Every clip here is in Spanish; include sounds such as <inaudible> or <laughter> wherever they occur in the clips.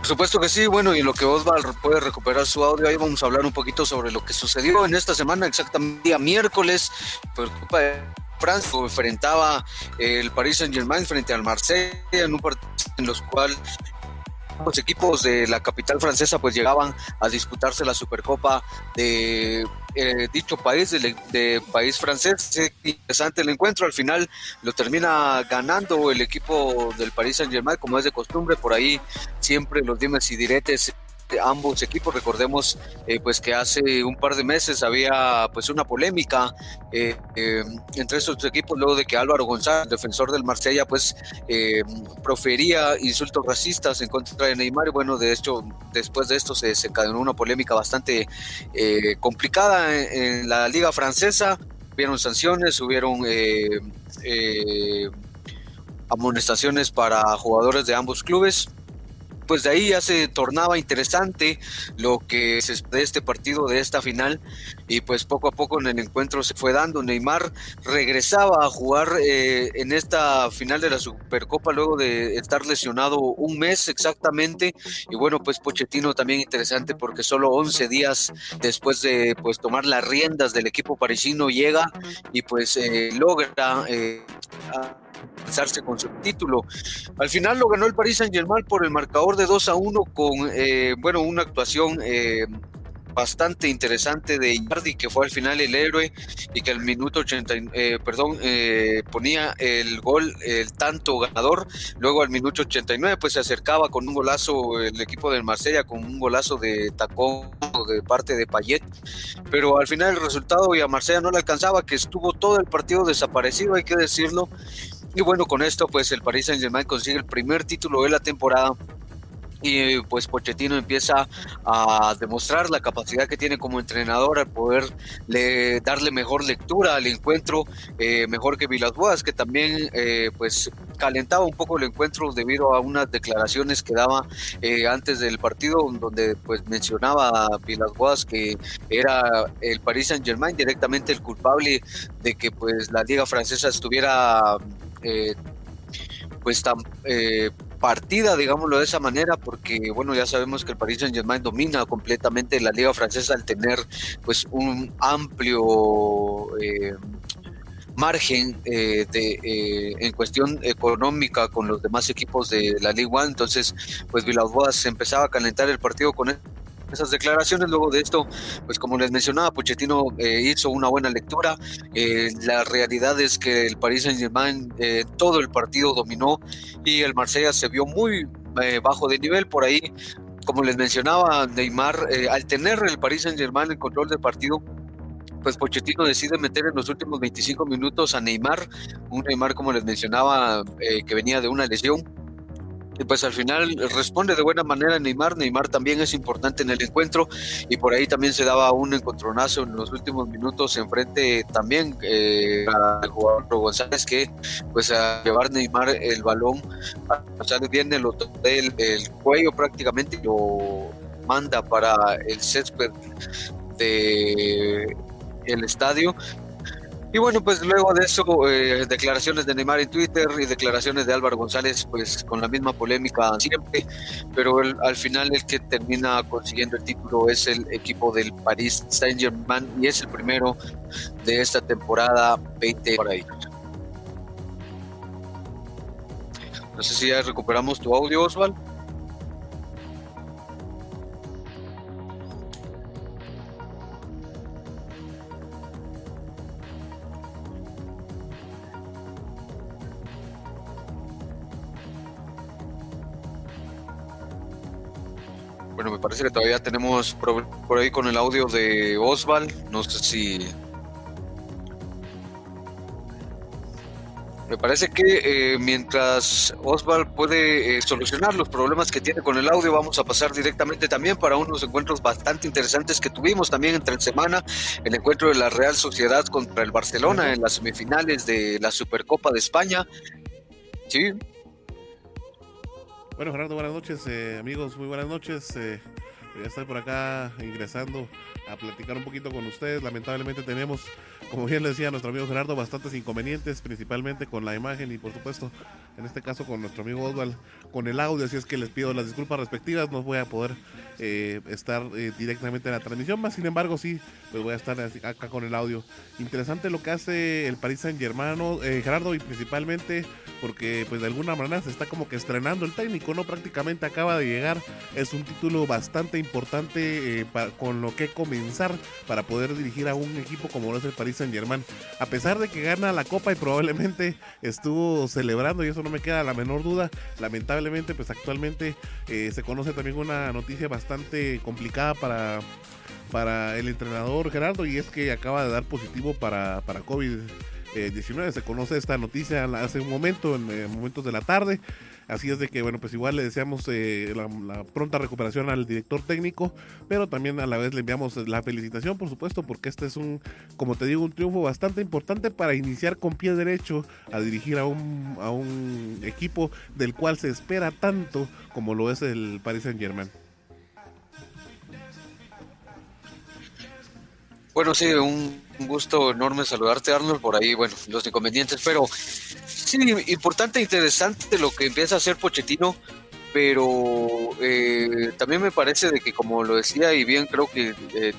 Por supuesto que sí, bueno, y en lo que Osvaldo puede recuperar su audio, ahí vamos a hablar un poquito sobre lo que sucedió en esta semana, exactamente día miércoles, por culpa de Francia, enfrentaba el Paris Saint Germain frente al Marsella en un partido en los cuales los equipos de la capital francesa pues llegaban a disputarse la Supercopa de eh, dicho país, de, país francés. interesante el encuentro, al final lo termina ganando el equipo del Paris Saint Germain, como es de costumbre, por ahí siempre los dimes y diretes ambos equipos. Recordemos eh, pues que hace un par de meses había pues una polémica eh, eh, entre estos equipos luego de que Álvaro González, defensor del Marsella, pues profería insultos racistas en contra de Neymar. Y bueno, de hecho, después de esto se desencadenó una polémica bastante complicada en, la liga francesa. Hubieron sanciones, hubieron amonestaciones para jugadores de ambos clubes pues de ahí ya se tornaba interesante lo que es de este partido, de esta final, y pues poco a poco en el encuentro se fue dando. Neymar regresaba a jugar eh, en esta final de la Supercopa luego de estar lesionado un mes exactamente, y bueno, pues Pochettino también interesante porque solo 11 días después de pues tomar las riendas del equipo parisino llega y pues eh, logra... Eh, con su título. Al final lo ganó el Paris Saint Germain por el marcador de 2 a 1 con, eh, bueno, una actuación eh, bastante interesante de Icardi, que fue al final el héroe y que al minuto 80, eh, perdón, ponía el gol, el tanto ganador. Luego al minuto 89, pues se acercaba con un golazo el equipo del Marsella, con un golazo de tacón de parte de Payet. Pero al final el resultado y a Marsella no le alcanzaba, que estuvo todo el partido desaparecido, hay que decirlo. Y bueno, con esto pues el Paris Saint Germain consigue el primer título de la temporada. Y pues Pochettino empieza a demostrar la capacidad que tiene como entrenador al poder darle mejor lectura al encuentro, eh, mejor que Vilas Boas, que también eh, pues calentaba un poco el encuentro debido a unas declaraciones que daba eh, antes del partido, donde pues mencionaba a que era el Paris Saint Germain directamente el culpable de que pues la liga francesa estuviera eh, pues tan eh, partida, digámoslo de esa manera, porque bueno, ya sabemos que el Paris Saint Germain domina completamente la liga francesa al tener pues un amplio eh, margen de, en cuestión económica con los demás equipos de la Liga 1, entonces pues Villas empezaba a calentar el partido con esas declaraciones. Luego de esto, pues como les mencionaba, Pochettino eh, hizo una buena lectura. Eh, la realidad es que el Paris Saint-Germain eh, todo el partido dominó y el Marsella se vio muy bajo de nivel por ahí. Como les mencionaba, Neymar, al tener el Paris Saint-Germain el control del partido, pues Pochettino decide meter en los últimos 25 minutos a Neymar, un Neymar como les mencionaba que venía de una lesión, y pues al final responde de buena manera Neymar. Neymar también es importante en el encuentro y por ahí también se daba un encontronazo en los últimos minutos enfrente también eh, al jugador González que pues a llevar Neymar el balón González viene lo del el cuello prácticamente lo manda para el césped de el estadio y bueno, pues luego de eso, eh, declaraciones de Neymar en Twitter y declaraciones de Álvaro González, pues con la misma polémica siempre, pero al final el que termina consiguiendo el título es el equipo del Paris Saint-Germain y es el primero de esta temporada 20 por ahí. No sé si ya recuperamos tu audio, Osvaldo. Bueno, me parece que todavía tenemos por, ahí con el audio de Osval. No sé si. Me parece que eh, mientras Osval puede eh, solucionar los problemas que tiene con el audio, vamos a pasar directamente también para unos encuentros bastante interesantes que tuvimos también entre semana. El encuentro de la Real Sociedad contra el Barcelona en las semifinales de la Supercopa de España. Sí. Bueno, Gerardo, buenas noches, eh, amigos, muy buenas noches. ya estoy por acá ingresando platicar un poquito con ustedes. Lamentablemente tenemos como bien le decía nuestro amigo Gerardo, bastantes inconvenientes, principalmente con la imagen y por supuesto, en este caso con nuestro amigo Oswald, con el audio, así es que les pido las disculpas respectivas, no voy a poder eh, estar eh, directamente en la transmisión, más sin embargo sí, pues voy a estar acá con el audio. Interesante lo que hace el Paris Saint Germain, eh, Gerardo, y principalmente porque pues de alguna manera se está como que estrenando el técnico, ¿no? Prácticamente acaba de llegar, es un título bastante importante con lo que comenzar para poder dirigir a un equipo como lo es el Paris Saint Germain. A pesar de que gana la copa y probablemente estuvo celebrando, y eso no me queda la menor duda, lamentablemente pues actualmente eh, se conoce también una noticia bastante complicada para, para el entrenador Gerardo y es que acaba de dar positivo para, para COVID. 19 se conoce esta noticia hace un momento, en momentos de la tarde. Así es de que, bueno, pues igual le deseamos eh, la, pronta recuperación al director técnico, pero también a la vez le enviamos la felicitación, por supuesto, porque este es un, como te digo, un triunfo bastante importante para iniciar con pie derecho a dirigir a un, a un equipo del cual se espera tanto como lo es el Paris Saint Germain. Bueno, sí, un gusto enorme saludarte, Arnold. Por ahí, bueno, los inconvenientes, pero sí, importante e interesante lo que empieza a hacer Pochettino, pero eh, también me parece de que, como lo decía y bien creo que eh,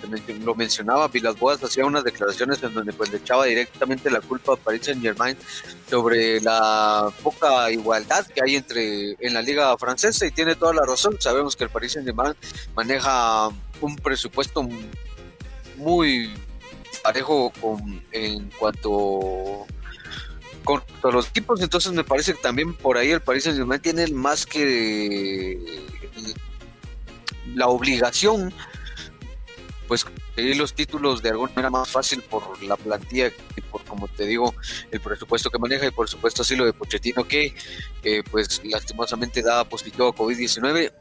lo mencionaba, Vilas Boas hacía unas declaraciones en donde pues le echaba directamente la culpa a Paris Saint Germain sobre la poca igualdad que hay entre en la liga francesa y tiene toda la razón. Sabemos que el Paris Saint Germain maneja un presupuesto muy parejo con, en cuanto con los equipos, entonces me parece que también por ahí el Paris Saint-Germain tiene más que la obligación pues conseguir los títulos de alguna manera más fácil por la plantilla y por como te digo el presupuesto que maneja y por supuesto así lo de Pochettino que pues lastimosamente da positivo a COVID-19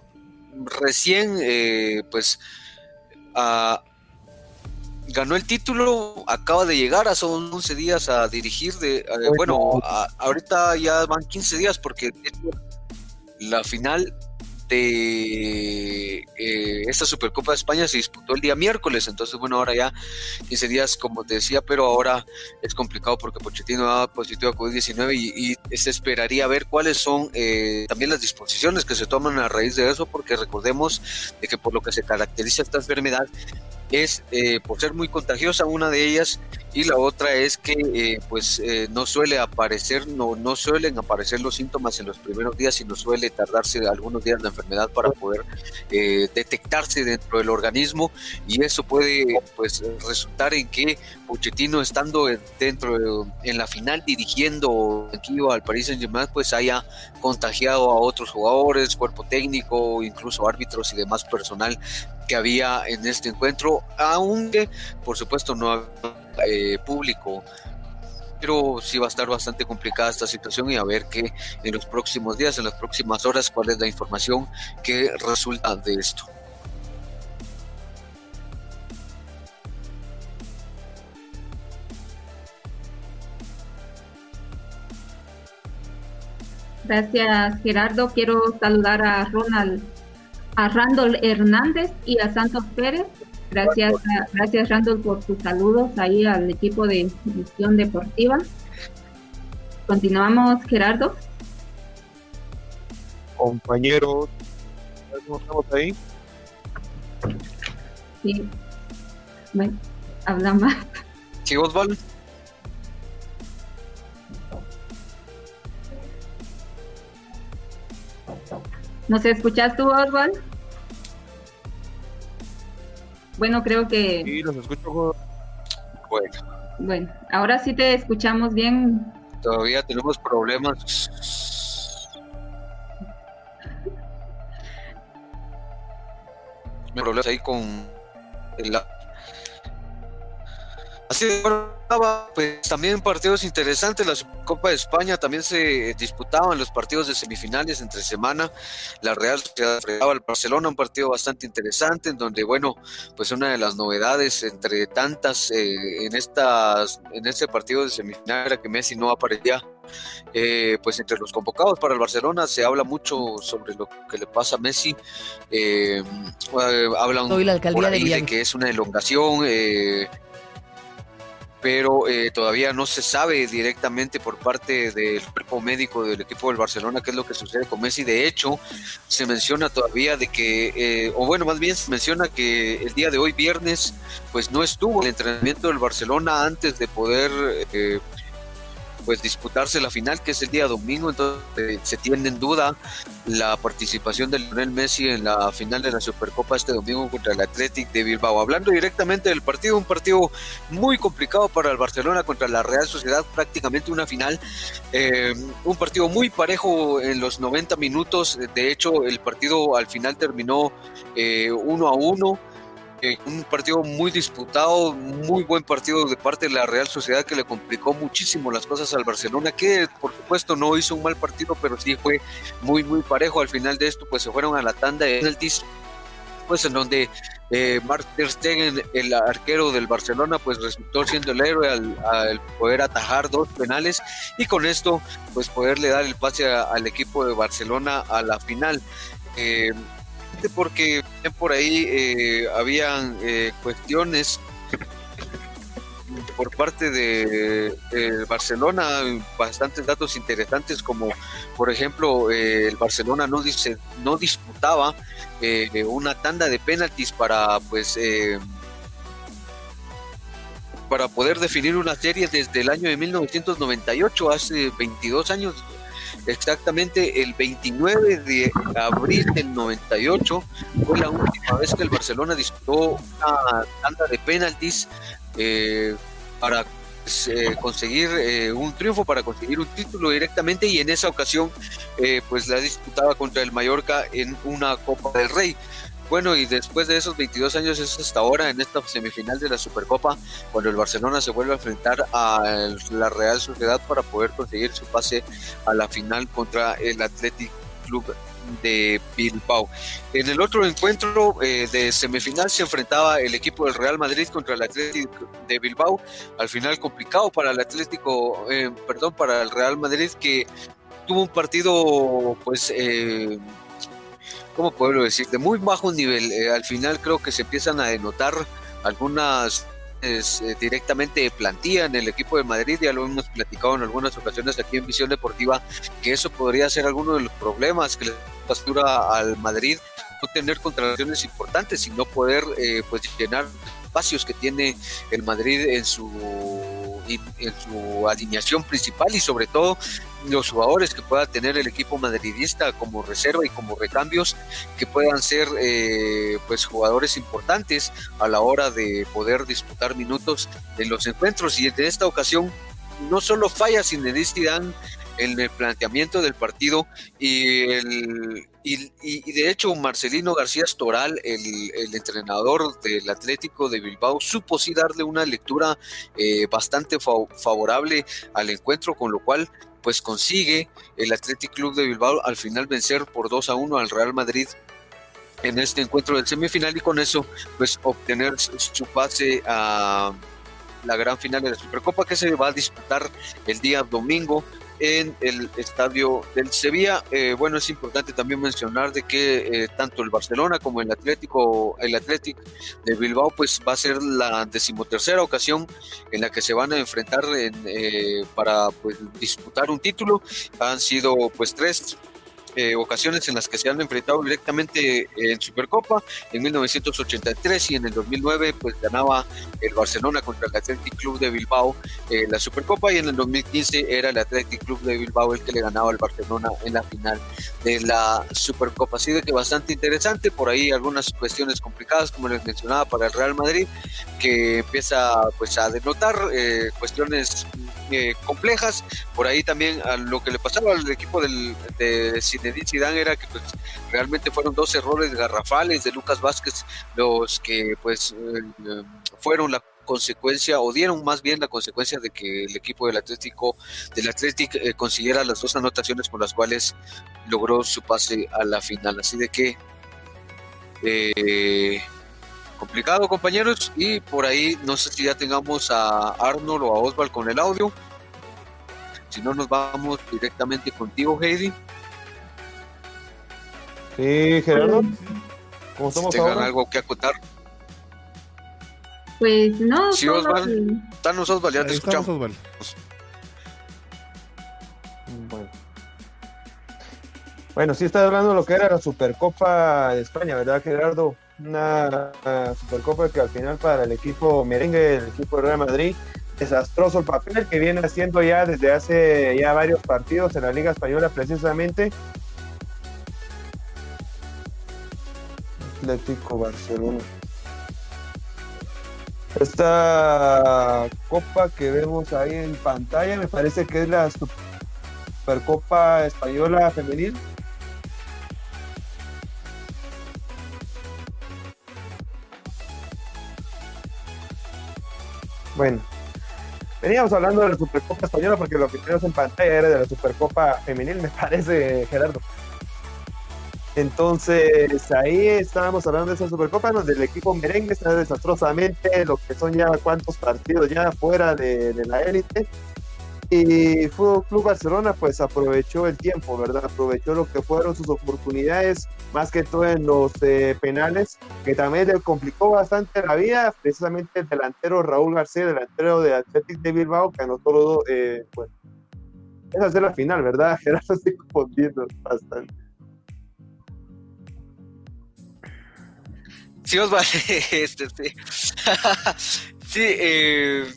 recién eh, pues a, ganó el título, acaba de llegar, a son 11 días a dirigir, de, eh, bueno, ahorita ya van 15 días porque la final de eh, esta Supercopa de España se disputó el día miércoles, entonces bueno, ahora ya 15 días como te decía, pero ahora es complicado porque Pochettino da positivo a COVID-19 y, se esperaría ver cuáles son eh, también las disposiciones que se toman a raíz de eso, porque recordemos de que por lo que se caracteriza esta enfermedad es eh, por ser muy contagiosa una de ellas y la otra es que eh, pues eh, no suele aparecer no no suelen aparecer los síntomas en los primeros días sino suele tardarse algunos días la enfermedad para poder detectarse dentro del organismo. Y eso puede pues resultar en que Pochettino estando dentro en la final dirigiendo aquí al Paris Saint-Germain pues haya contagiado a otros jugadores cuerpo técnico incluso árbitros y demás personal que había en este encuentro, aunque por supuesto no eh, público. Pero sí va a estar bastante complicada esta situación y a ver qué en los próximos días, en las próximas horas, cuál es la información que resulta de esto. Gracias, Gerardo. Quiero saludar a Ronald a Randall Hernández y a Santos Pérez. Gracias, gracias Randall por tus saludos ahí al equipo de Visión Deportiva. Continuamos, Gerardo. Compañeros, ¿cómo estamos ahí? Sí. Bueno, habla más. Sí, Osvaldo. ¿Nos escuchas tú, Oswald? Bueno, creo que... Sí, los escucho. Bueno. Bueno, ahora sí te escuchamos bien. Todavía tenemos problemas. problemas ahí con el... Así pues también partidos interesantes. La Copa de España también se disputaban los partidos de semifinales entre semana. La Real Sociedad enfrentaba al Barcelona, un partido bastante interesante, en donde, bueno, pues una de las novedades entre tantas eh, en estas en este partido de semifinal era que Messi no aparecía. Eh, pues entre los convocados para el Barcelona se habla mucho sobre lo que le pasa a Messi. Eh, hablan la alcaldía de, que es una elongación. Pero eh, todavía no se sabe directamente por parte del cuerpo médico del equipo del Barcelona qué es lo que sucede con Messi. De hecho, se menciona todavía de que, eh, o bueno, más bien se menciona que el día de hoy, viernes, pues no estuvo el entrenamiento del Barcelona antes de poder eh, pues disputarse la final, que es el día domingo, entonces se tiene en duda la participación de Lionel Messi en la final de la Supercopa este domingo contra el Athletic de Bilbao. Hablando directamente del partido, un partido muy complicado para el Barcelona contra la Real Sociedad, prácticamente una final, eh, un partido muy parejo en los 90 minutos, de hecho el partido al final terminó eh, uno a uno un partido muy disputado, muy buen partido de parte de la Real Sociedad que le complicó muchísimo las cosas al Barcelona, que por supuesto no hizo un mal partido, pero sí fue muy, muy parejo. Al final de esto, pues se fueron a la tanda de penaltis, pues en donde eh, Mark Stegen, el arquero del Barcelona, pues resultó siendo el héroe al, poder atajar dos penales y con esto, pues poderle dar el pase al equipo de Barcelona a la final. Eh, porque por ahí eh, habían eh, cuestiones por parte de, Barcelona, bastantes datos interesantes, como por ejemplo eh, el Barcelona no, dice, no disputaba una tanda de penaltis para pues para poder definir una serie desde el año de 1998, hace 22 años Exactamente el 29 de abril del 98 fue la última vez que el Barcelona disputó una tanda de penaltis eh, para pues, eh, conseguir eh, un triunfo, para conseguir un título directamente y en esa ocasión pues la disputaba contra el Mallorca en una Copa del Rey. Bueno, y después de esos 22 años es hasta ahora en esta semifinal de la Supercopa, cuando el Barcelona se vuelve a enfrentar a la Real Sociedad para poder conseguir su pase a la final contra el Athletic Club de Bilbao. En el otro encuentro eh, de semifinal se enfrentaba el equipo del Real Madrid contra el Atlético de Bilbao. Al final complicado para el Atlético, eh, perdón, para el Real Madrid que tuvo un partido pues eh, ¿cómo puedo decir? De muy bajo nivel. Eh, al final creo que se empiezan a denotar algunas eh, directamente de plantilla en el equipo de Madrid, ya lo hemos platicado en algunas ocasiones aquí en Visión Deportiva, que eso podría ser alguno de los problemas que le pastura al Madrid, no tener contrataciones importantes y no poder eh, pues llenar espacios que tiene el Madrid en su en su alineación principal y sobre todo los jugadores que pueda tener el equipo madridista como reserva y como recambios que puedan ser eh, pues jugadores importantes a la hora de poder disputar minutos en los encuentros. Y en esta ocasión no solo falla Zinedine Zidane el planteamiento del partido y, el, y, de hecho Marcelino García Storal, el, entrenador del Atlético de Bilbao, supo sí darle una lectura eh, bastante favorable al encuentro, con lo cual pues consigue el Athletic Club de Bilbao al final vencer por 2 a 1 al Real Madrid en este encuentro del semifinal y con eso pues obtener su pase a la gran final de la Supercopa que se va a disputar el día domingo en el estadio del Sevilla. Eh, bueno, es importante también mencionar de que eh, tanto el Barcelona como el Atlético, el Atlético de Bilbao, pues va a ser la decimotercera ocasión en la que se van a enfrentar eh, para pues, disputar un título. Han sido pues tres eh, ocasiones en las que se han enfrentado directamente en Supercopa. En 1983 y en el 2009 pues ganaba el Barcelona contra el Athletic Club de Bilbao eh, la Supercopa y en el 2015 era el Athletic Club de Bilbao el que le ganaba al Barcelona en la final de la Supercopa. Así de que bastante interesante, por ahí algunas cuestiones complicadas como les mencionaba para el Real Madrid que empieza pues a denotar eh, cuestiones complejas. Por ahí también a lo que le pasaba al equipo del, de Zinedine Zidane era que pues, realmente fueron dos errores garrafales de Lucas Vázquez los que pues eh, fueron la consecuencia, o dieron más bien la consecuencia de que el equipo del Atlético, del Atlético eh, consiguiera las dos anotaciones con las cuales logró su pase a la final. Así de que eh, complicado, compañeros. Y por ahí no sé si ya tengamos a Arnold o a Osval con el audio. Si no, nos vamos directamente contigo, Heidi. Sí, Gerardo. ¿Cómo Si estamos tengan ahora? algo que acotar. Pues no, Sí, el- Danos, Osval, ya te escuchamos. Osvaldo. Bueno. Bueno, sí está hablando de lo que era la Supercopa de España, ¿verdad, Gerardo? Una Supercopa que al final para el equipo merengue, el equipo de Real Madrid, desastroso el papel que viene haciendo ya desde hace ya varios partidos en la Liga Española precisamente. Atlético Barcelona. Esta copa que vemos ahí en pantalla me parece que es la Supercopa Española Femenil. Bueno, veníamos hablando de la Supercopa Española porque lo que tenemos en pantalla era de la Supercopa Femenil, me parece, Gerardo. Entonces, ahí estábamos hablando de esa Supercopa, donde el equipo merengue está desastrosamente, lo que son ya cuantos partidos ya fuera de, de la élite. Y Fútbol Club Barcelona pues aprovechó el tiempo, ¿verdad? Aprovechó lo que fueron sus oportunidades, más que todo en los eh, penales, que también le complicó bastante la vida, precisamente el delantero Raúl García, delantero de Athletic de Bilbao, que anotó los dos, eh, pues, esa es la final, ¿verdad? <laughs> Gerardo estoy confundiendo bastante. Sí, Osval, <laughs> este, sí. <laughs> sí, eh,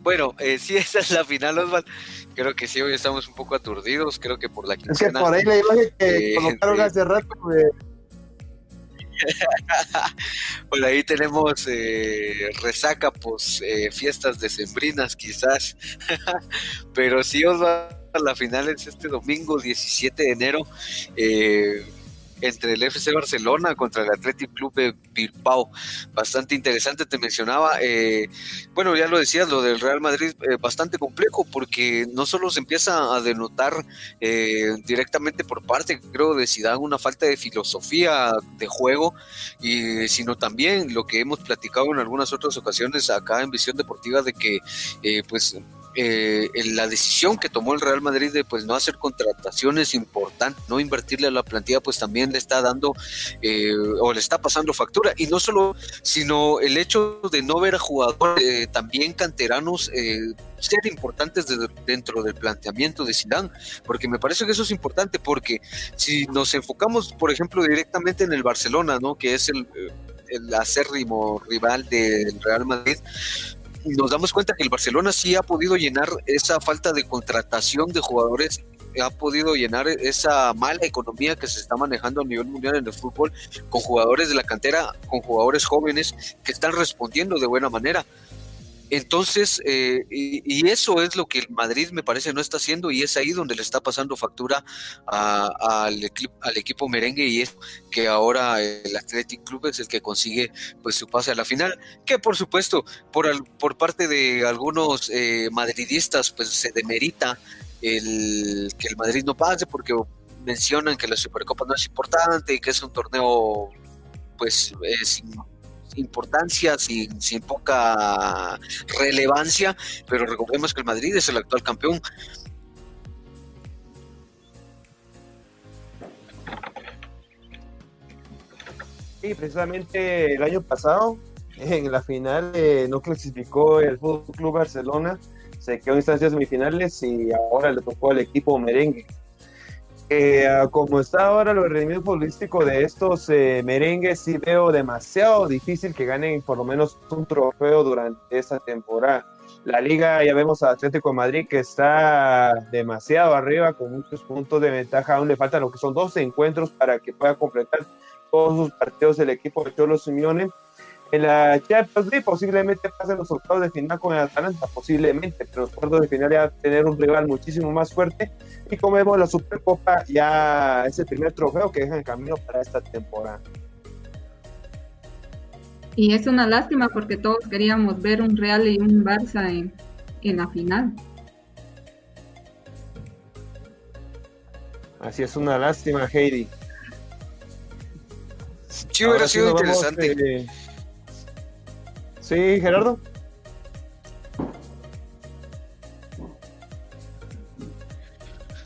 bueno, eh, sí, <laughs> esa es la final, Osval. Creo que sí, hoy estamos un poco aturdidos, creo que por la Es que quincena. por ahí la imagen que Eh, colocaron hace rato, Por ahí tenemos eh, resaca, pues eh, fiestas decembrinas quizás. Pero sí, Osvaldo, la final es este domingo 17 de enero eh, entre el FC Barcelona contra el Athletic Club de Bilbao. Bastante interesante, te mencionaba. eh, bueno, ya lo decías, lo del Real Madrid, eh, bastante complejo porque no solo se empieza a denotar eh, directamente por parte, creo, de Zidane una falta de filosofía de juego y sino también lo que hemos platicado en algunas otras ocasiones acá en Visión Deportiva de que eh, pues eh, en la decisión que tomó el Real Madrid de pues no hacer contrataciones importantes, no invertirle a la plantilla, pues también le está dando eh, o le está pasando factura y no solo, sino el hecho de no ver a jugadores eh, también canteranos eh, ser importantes de- dentro del planteamiento de Zidane, porque me parece que eso es importante porque si nos enfocamos, por ejemplo, directamente en el Barcelona, ¿no? que es el, eh, el acérrimo rival del Real Madrid, nos damos cuenta que el Barcelona sí ha podido llenar esa falta de contratación de jugadores, ha podido llenar esa mala economía que se está manejando a nivel mundial en el fútbol con jugadores de la cantera, con jugadores jóvenes que están respondiendo de buena manera. Entonces, eh, y, eso es lo que el Madrid me parece no está haciendo y es ahí donde le está pasando factura a- al, equi- al equipo merengue y es que ahora el Athletic Club es el que consigue pues su pase a la final, que por supuesto por, al- por parte de algunos eh, madridistas pues se demerita el que el Madrid no pase porque mencionan que la Supercopa no es importante y que es un torneo pues eh, sin importancia, sin, sin poca relevancia, pero recordemos que el Madrid es el actual campeón. Sí, precisamente el año pasado, en la final, eh, no clasificó el Fútbol Club Barcelona, se quedó en instancias semifinales y ahora le tocó al equipo merengue. Eh, ah, como está ahora el rendimiento futbolístico de estos eh, merengues, sí veo demasiado difícil que ganen por lo menos un trofeo durante esta temporada. La liga, ya vemos a Atlético de Madrid que está demasiado arriba, con muchos puntos de ventaja. Aún le faltan lo que son 12 encuentros para que pueda completar todos sus partidos del equipo de Cholo Simeone. En la Champions League posiblemente pasen los octavos de final con el Atalanta, posiblemente, pero los cuartos de final ya va a tener un rival muchísimo más fuerte. Y como vemos, la Supercopa ya es el primer trofeo que deja en camino para esta temporada. Y es una lástima porque todos queríamos ver un Real y un Barça en, en la final. Así es una lástima, Heidi. Sí, hubiera Ahora sí sido vamos, interesante. eh, Sí, Gerardo.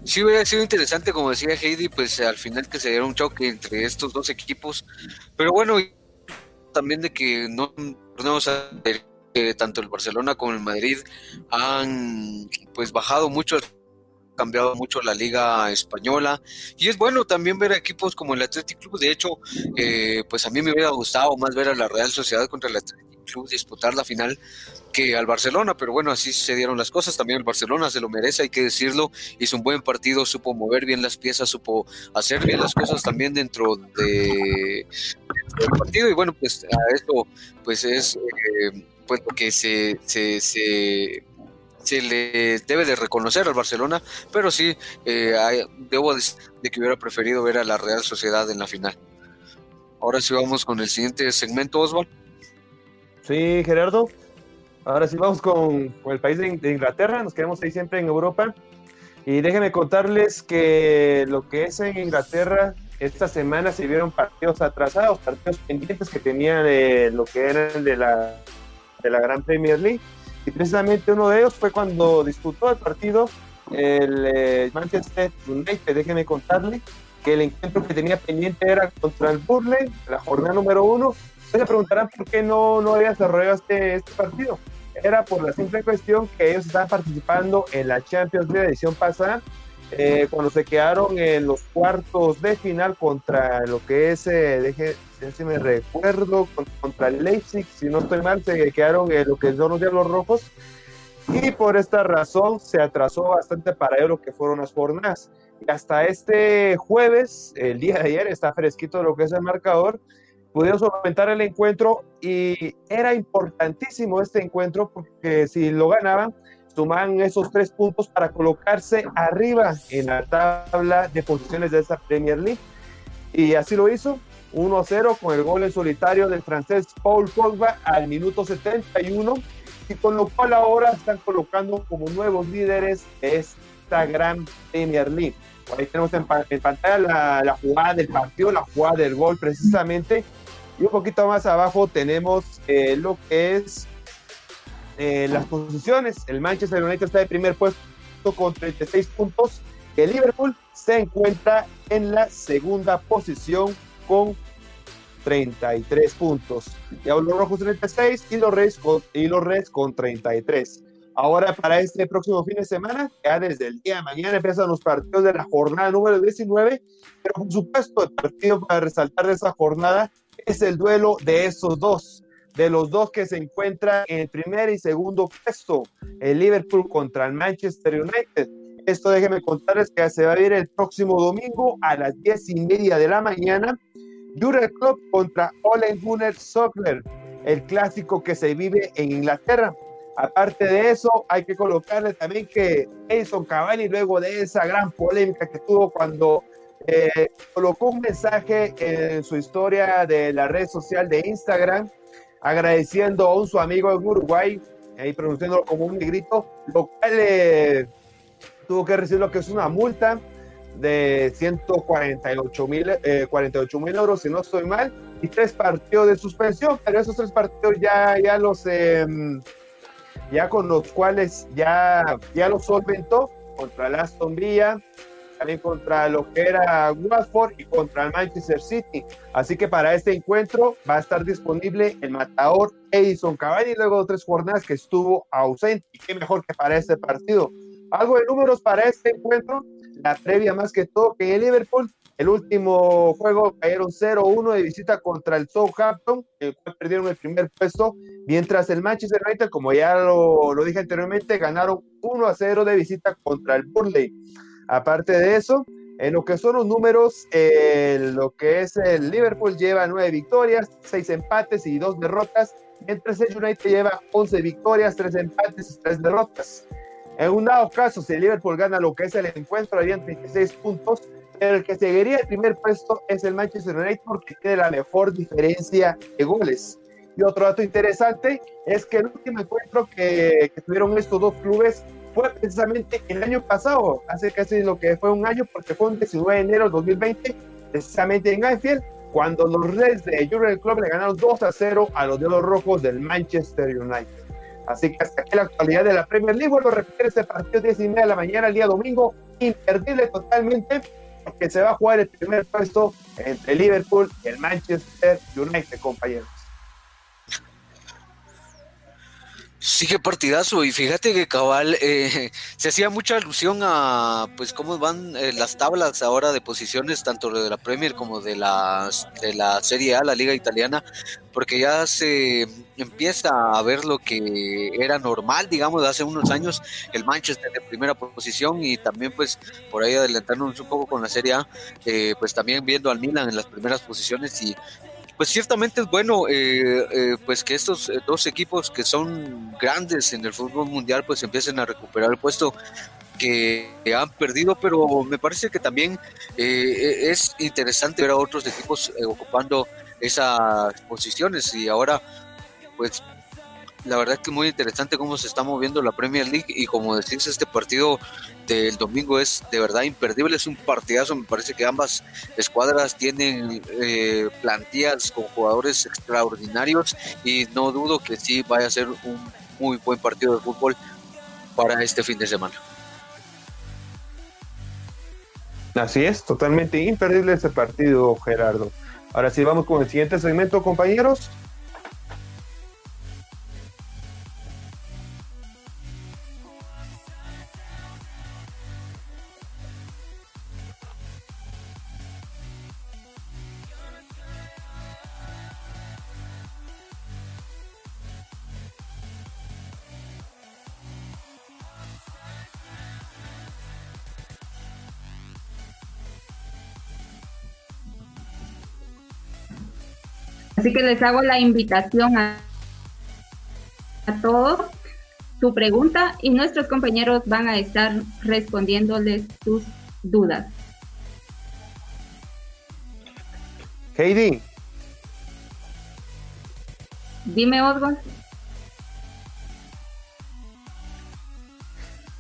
Sí hubiera sido interesante, como decía Heidi, pues al final que se diera un choque entre estos dos equipos. Pero bueno, también de que no tenemos a que tanto el Barcelona como el Madrid han pues bajado mucho, cambiado mucho la liga española. Y es bueno también ver equipos como el Athletic Club. De hecho, eh, pues a mí me hubiera gustado más ver a la Real Sociedad contra el Athletic disputar la final que al Barcelona, pero bueno, así se dieron las cosas. También el Barcelona se lo merece, hay que decirlo. Hizo un buen partido, supo mover bien las piezas, supo hacer bien las cosas también dentro de dentro del partido. Y bueno, pues a esto pues es eh, pues lo que se, se, se, le debe de reconocer al Barcelona, pero sí eh, debo decir de que hubiera preferido ver a la Real Sociedad en la final. Ahora sí vamos con el siguiente segmento, Oswald. Sí, Gerardo. Ahora sí vamos con, con el país de, de Inglaterra. Nos quedamos ahí siempre en Europa. Y déjenme contarles que lo que es en Inglaterra, esta semana se vieron partidos atrasados, partidos pendientes que tenían lo que eran de la, de la Gran Premier League. Y precisamente uno de ellos fue cuando disputó el partido el eh, Manchester United. Déjenme contarle que el encuentro que tenía pendiente era contra el Burnley, la jornada número uno. Ustedes se preguntarán por qué no, no había desarrollado este, este partido. Era por la simple cuestión que ellos estaban participando en la Champions League edición pasada, eh, cuando se quedaron en los cuartos de final contra lo que es, eh, deje, si me recuerdo, con- contra Leipzig, si no estoy mal, se quedaron en lo que son los Diablos Rojos. Y por esta razón se atrasó bastante para ellos lo que fueron las jornadas. Y hasta este jueves, el día de ayer, está fresquito lo que es el marcador, pudieron solventar el encuentro y era importantísimo este encuentro porque si lo ganaban, sumaban esos tres puntos para colocarse arriba en la tabla de posiciones de esta Premier League. Y así lo hizo, 1-0 con el gol en solitario del francés Paul Pogba al minuto 71 y con lo cual ahora están colocando como nuevos líderes de esta gran Premier League. Ahí tenemos en, pa- en pantalla la, la jugada del partido, la jugada del gol precisamente. Y un poquito más abajo tenemos eh, lo que es eh, las posiciones. El Manchester United está de primer puesto con 36 puntos. El Liverpool se encuentra en la segunda posición con 33 puntos. Y a los rojos 36 y los Reds con, y los Reds con 33. Ahora para este próximo fin de semana, ya desde el día de mañana empiezan los partidos de la jornada número 19, pero por supuesto el partido para resaltar de esa jornada es el duelo de esos dos, de los dos que se encuentran en el primer y segundo puesto, el Liverpool contra el Manchester United. Esto déjenme contarles que se va a ver el próximo domingo a las 10 y media de la mañana. Jurgen Klopp contra Ole Gunnar Solskjaer, el clásico que se vive en Inglaterra. Aparte de eso, hay que colocarle también que Edison Cavani, luego de esa gran polémica que tuvo cuando eh, colocó un mensaje en su historia de la red social de Instagram, agradeciendo a un su amigo en Uruguay, ahí pronunciándolo como un negrito, lo cual eh, tuvo que recibir lo que es una multa de 148 mil eh, 48 mil euros, si no estoy mal, y tres partidos de suspensión, pero esos tres partidos ya, ya los eh, ya con los cuales ya, ya los solventó contra el Aston Villa, también contra lo que era Watford y contra el Manchester City. Así que para este encuentro va a estar disponible el matador Edison Cavani luego de tres jornadas que estuvo ausente. Y qué mejor que para este partido. Algo de números para este encuentro, la previa más que todo que en Liverpool, el último juego cayeron 0-1 de visita contra el Southampton, el cual perdieron el primer puesto, mientras el Manchester United, como ya lo, lo dije anteriormente, ganaron 1-0 de visita contra el Burnley. Aparte de eso, en lo que son los números, eh, lo que es el Liverpool lleva nueve victorias, seis empates y dos derrotas, mientras el United lleva 11 victorias, tres empates y tres derrotas. En un dado caso, si el Liverpool gana lo que es el encuentro, harían 36 puntos, pero el que seguiría el primer puesto es el Manchester United porque tiene la mejor diferencia de goles. Y otro dato interesante es que el último encuentro que, que tuvieron estos dos clubes fue precisamente el año pasado, hace casi lo que fue un año, porque fue un 19 de enero de 2020, precisamente en Anfield, cuando los Reds de Jurgen Club le ganaron 2 a 0 a los Diablos Rojos del Manchester United. Así que hasta aquí la actualidad de la Premier League. Vuelvo a repetir este partido 10 y media de la mañana el día domingo, imperdible totalmente, porque se va a jugar el primer puesto entre Liverpool y el Manchester United, compañeros. Sí, qué partidazo. Y fíjate que cabal eh, <laughs> se hacía mucha alusión a pues cómo van eh, las tablas ahora de posiciones, tanto de la Premier como de la, de la Serie A, la Liga Italiana, porque ya se empieza a ver lo que era normal, digamos, de hace unos años, el Manchester en primera posición y también pues por ahí adelantarnos un poco con la Serie A, eh, pues también viendo al Milan en las primeras posiciones y pues ciertamente es bueno eh, eh, pues que estos eh, dos equipos que son grandes en el fútbol mundial pues empiecen a recuperar el puesto que han perdido, pero me parece que también es interesante ver a otros equipos ocupando esas posiciones. Y ahora pues la verdad que muy interesante cómo se está moviendo la Premier League y como decís, este partido del domingo es de verdad imperdible, es un partidazo, me parece que ambas escuadras tienen eh, plantillas con jugadores extraordinarios y no dudo que sí vaya a ser un muy buen partido de fútbol para este fin de semana. Así es, totalmente imperdible ese partido, Gerardo. Ahora sí, vamos con el siguiente segmento, compañeros. Así que les hago la invitación a, todos su pregunta y nuestros compañeros van a estar respondiéndoles sus dudas. Heidi. Dime, Oswald.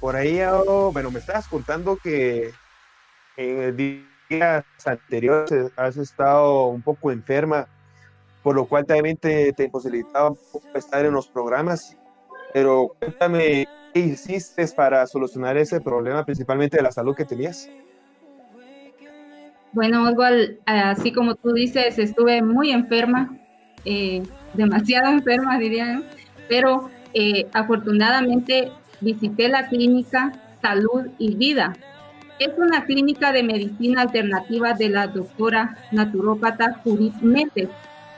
Por ahí, oh, bueno, me estabas contando que en días anteriores has estado un poco enferma por lo cual también te, te imposibilitaba estar en los programas. Pero cuéntame, ¿qué hiciste para solucionar ese problema, principalmente de la salud que tenías? Bueno, igual, así como tú dices, estuve muy enferma, eh, <laughs> demasiado enferma diría, pero eh, afortunadamente visité la clínica Salud y Vida. Es una clínica de medicina alternativa de la doctora naturópata Judith Metes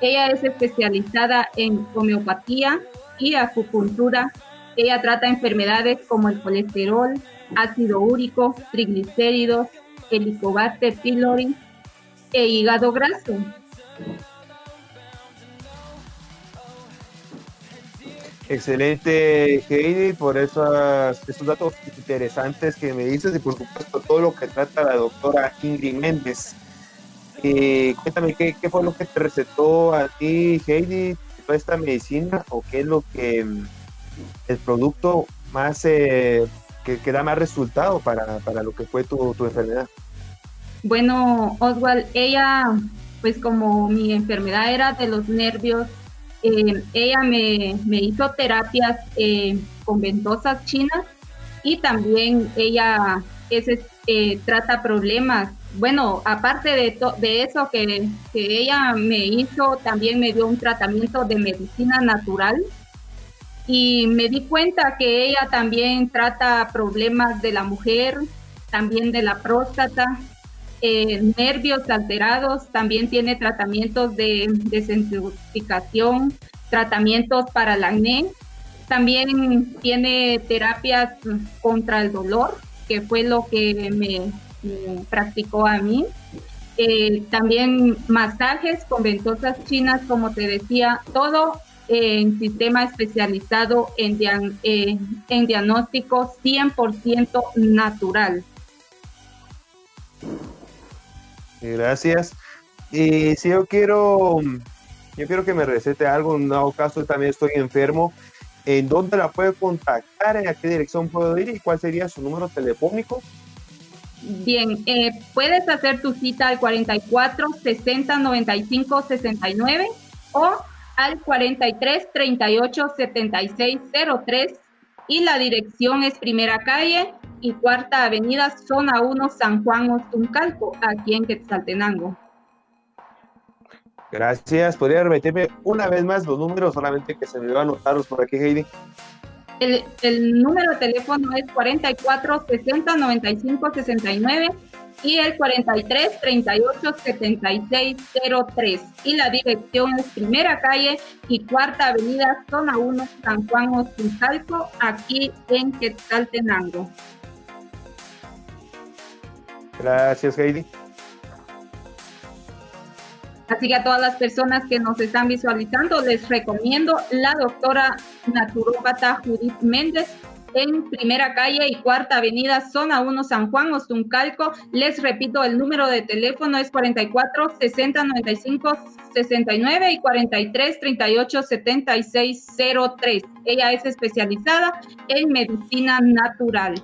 ella es especializada en homeopatía y acupuntura. Ella trata enfermedades como el colesterol, ácido úrico, triglicéridos, helicobacter pylori e hígado graso. Excelente, Heidi, por esos, esos datos interesantes que me dices y por supuesto todo lo que trata la doctora Ingrid Méndez. Eh, cuéntame, ¿qué, fue lo que te recetó a ti, Heidi, toda esta medicina o qué es lo que mm, el producto más eh, que, da más resultado para, lo que fue tu, enfermedad? Bueno, Oswald, ella, pues como mi enfermedad era de los nervios, eh, ella me, hizo terapias con ventosas chinas y también ella ese, trata problemas bueno, aparte de, de eso que, ella me hizo, también me dio un tratamiento de medicina natural. Y me di cuenta que ella también trata problemas de la mujer, también de la próstata, eh, nervios alterados, también tiene tratamientos de desintoxicación, tratamientos para el acné, también tiene terapias contra el dolor, que fue lo que me, practicó a mí. Eh, también masajes con ventosas chinas, como te decía, todo en sistema especializado en, en diagnóstico 100% natural. Gracias. Y si yo quiero yo quiero que me recete algo, en dado caso también estoy enfermo, ¿en dónde la puede contactar? ¿En qué dirección puedo ir? ¿Y cuál sería su número telefónico? Bien, eh, puedes hacer tu cita al 44 60 95 69 o al 43 38 76 03 y la dirección es Primera Calle y Cuarta Avenida, Zona 1, San Juan Ostuncalco, aquí en Quetzaltenango. Gracias. ¿Podría repetirme una vez más los números, solamente que se me van a anotarlos por aquí, Heidi? El, el, número de teléfono es 44 60 95 69 y el 43 38 76 03. Y la dirección es Primera Calle y Cuarta Avenida, Zona 1, San Juan Ostuncalco, aquí en Quetzaltenango. Gracias, Heidi. Así que a todas las personas que nos están visualizando, les recomiendo la doctora naturópata Judith Méndez en Primera Calle y Cuarta Avenida, Zona 1, San Juan, Ostuncalco. Les repito, el número de teléfono es 44 60 95 69 y 43 38 76 03. Ella es especializada en medicina natural.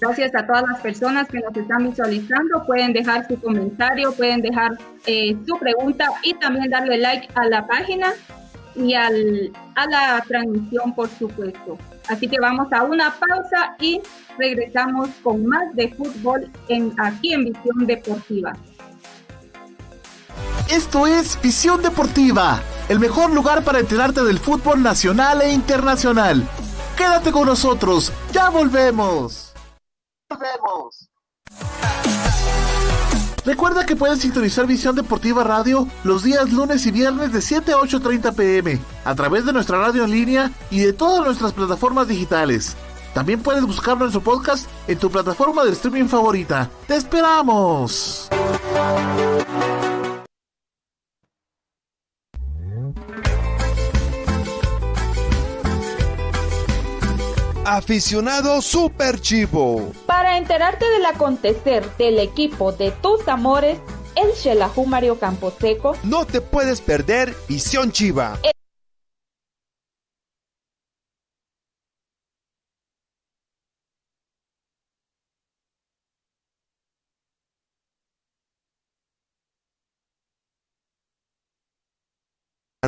Gracias a todas las personas que nos están visualizando. Pueden dejar su comentario, pueden dejar eh, su pregunta y también darle like a la página y al, a la transmisión, por supuesto. Así que vamos a una pausa y regresamos con más de fútbol aquí en Visión Deportiva. Esto es Visión Deportiva, el mejor lugar para enterarte del fútbol nacional e internacional. Quédate con nosotros, ya volvemos vemos. Recuerda que puedes sintonizar Visión Deportiva Radio los días lunes y viernes de 7 a 8.30 pm a través de nuestra radio en línea y de todas nuestras plataformas digitales. También puedes buscar nuestro podcast en tu plataforma de streaming favorita. ¡Te esperamos! Aficionado super chivo. Para enterarte del acontecer del equipo de tus amores, el Shelahu Mario Camposeco. No te puedes perder Visión Chiva.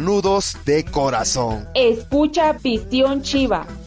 Nudos de corazón. Escucha Visión Chiva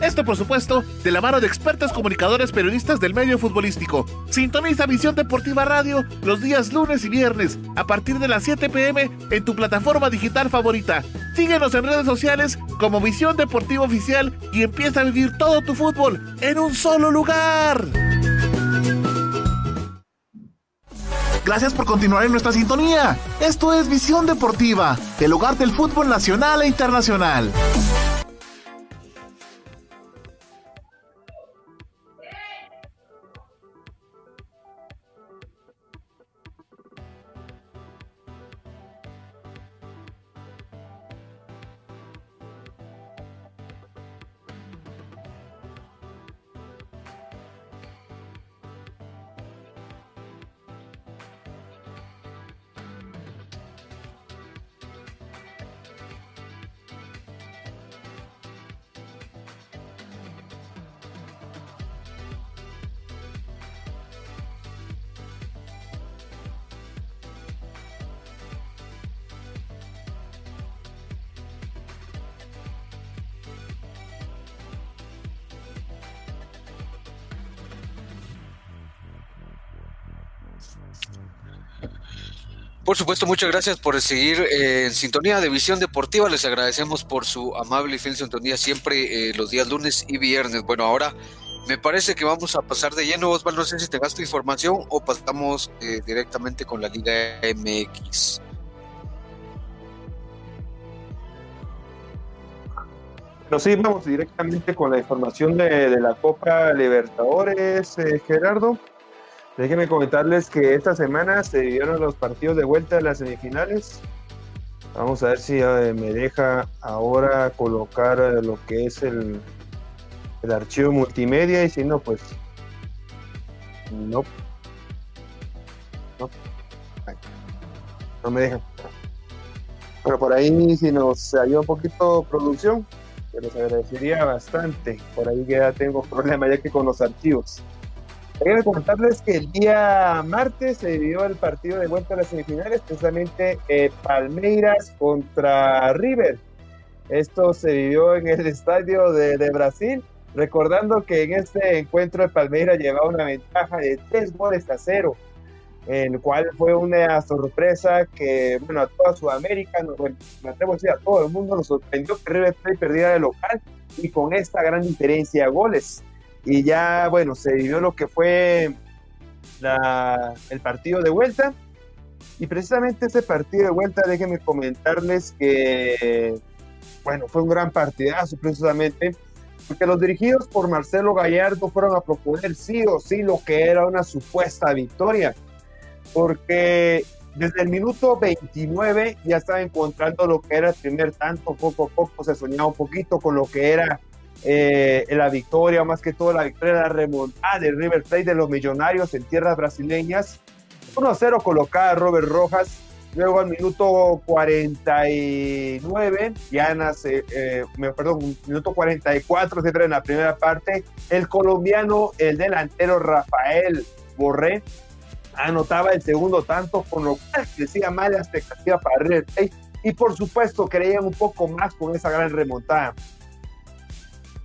Esto, por supuesto, de la mano de expertos comunicadores periodistas del medio futbolístico. Sintoniza Visión Deportiva Radio los días lunes y viernes a partir de las 7 pm en tu plataforma digital favorita. Síguenos en redes sociales como Visión Deportiva Oficial y empieza a vivir todo tu fútbol en un solo lugar. Gracias por continuar en nuestra sintonía. Esto es Visión Deportiva, el hogar del fútbol nacional e internacional. Por supuesto, muchas gracias por seguir eh, en sintonía de Visión Deportiva. Les agradecemos por su amable y fiel sintonía siempre eh, los días lunes y viernes. Bueno, ahora me parece que vamos a pasar de lleno. Osvaldo, no sé si tengas tu información o pasamos eh, directamente con la Liga MX. Pero vamos directamente con la información de, de la Copa Libertadores, Gerardo. Déjenme comentarles que esta semana se dieron los partidos de vuelta de las semifinales. Vamos a ver si eh, me deja ahora colocar eh, lo que es el, archivo multimedia y si no, pues no. No, me deja. Pero por ahí si nos ayuda un poquito producción, se les agradecería bastante. Por ahí ya tengo <laughs> problema ya que con los archivos. Quiero comentarles que el día martes se vivió el partido de vuelta a las semifinales, precisamente eh, Palmeiras contra River. Esto se vivió en el <laughs> estadio de, de, Brasil, recordando que en este encuentro de Palmeiras llevaba una ventaja de tres goles a cero, el cual fue una sorpresa que, bueno, a toda Sudamérica, bueno, me atrevo a decir a todo el mundo, nos sorprendió que River Plate perdiera de local y con esta gran diferencia de goles y ya, bueno, se vivió lo que fue la, el partido de vuelta. Y precisamente ese partido de vuelta, déjenme comentarles que, bueno, fue un gran partidazo precisamente, porque los dirigidos por Marcelo Gallardo fueron a proponer sí o sí lo que era una supuesta victoria, porque desde el minuto 29 ya estaba encontrando lo que era el primer tanto, poco a poco se soñaba un poquito con lo que era eh, la victoria, más que todo la victoria, la remontada de River Plate de los Millonarios en tierras brasileñas. 1-0 colocada Robert Rojas. Luego al minuto 49, ya nace, eh, perdón, minuto 44, etcétera, en la primera parte, el colombiano, el delantero Rafael Borré, anotaba el segundo tanto, con lo cual decía más la expectativa para River Plate y por supuesto creían un poco más con esa gran remontada.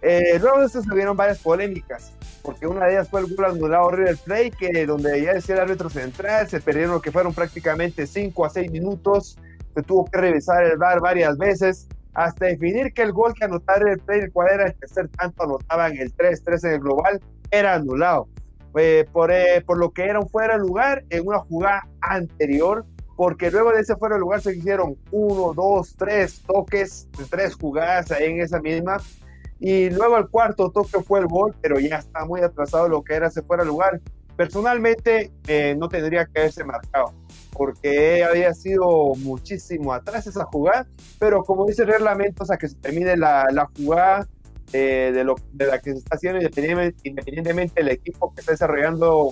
Eh, luego de esto se vieron varias polémicas, porque una de ellas fue el gol anulado River Plate, que donde ya decía el árbitro central, se perdieron lo que fueron prácticamente 5 a 6 minutos, se tuvo que revisar el VAR varias veces, hasta definir que el gol que anotaba River Plate, el cual era el tercer tanto anotaban el 3-3 en el global, era anulado. Eh, por, eh, por lo que era un fuera de lugar en una jugada anterior, porque luego de ese fuera de lugar se hicieron uno, dos, tres toques, tres jugadas ahí en esa misma, y luego el cuarto toque fue el gol, pero ya está muy atrasado lo que era ese fuera lugar. Personalmente eh, no tendría que haberse marcado, porque había sido muchísimo atrás esa jugada, pero como dice el reglamento, o sea, que se termine la, la jugada eh, de, lo, de la que se está haciendo independientemente, independientemente del equipo que está desarrollando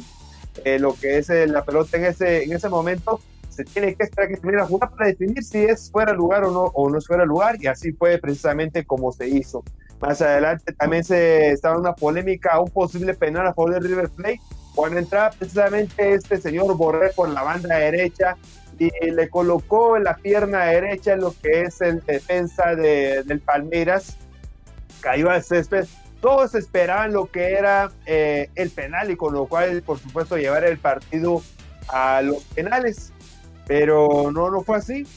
eh, lo que es la pelota en ese, en ese momento, se tiene que esperar que termine la jugada para definir si es fuera lugar o no, o no es fuera lugar, y así fue precisamente como se hizo. Más adelante también se estaba una polémica, un posible penal a favor de River Plate, cuando entraba precisamente este señor Borré por la banda derecha y le colocó en la pierna derecha lo que es el defensa de, del Palmeiras, cayó al césped, todos esperaban lo que era eh, el penal y con lo cual, por supuesto, llevar el partido a los penales. Pero no, no fue así,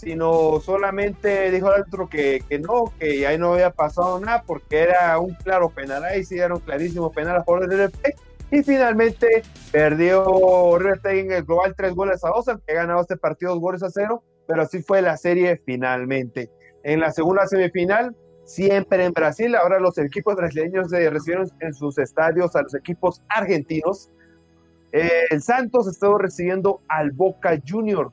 sino solamente dijo el otro que, que no, que ahí no había pasado nada porque era un claro penal, ahí sí era un clarísimo penal a favor del RP. Y finalmente perdió River en el global tres goles a dos, que ganado este partido dos goles a cero, pero así fue la serie finalmente. En la segunda semifinal, siempre en Brasil, ahora los equipos brasileños recibieron en sus estadios a los equipos argentinos. El Santos estuvo recibiendo al Boca Junior.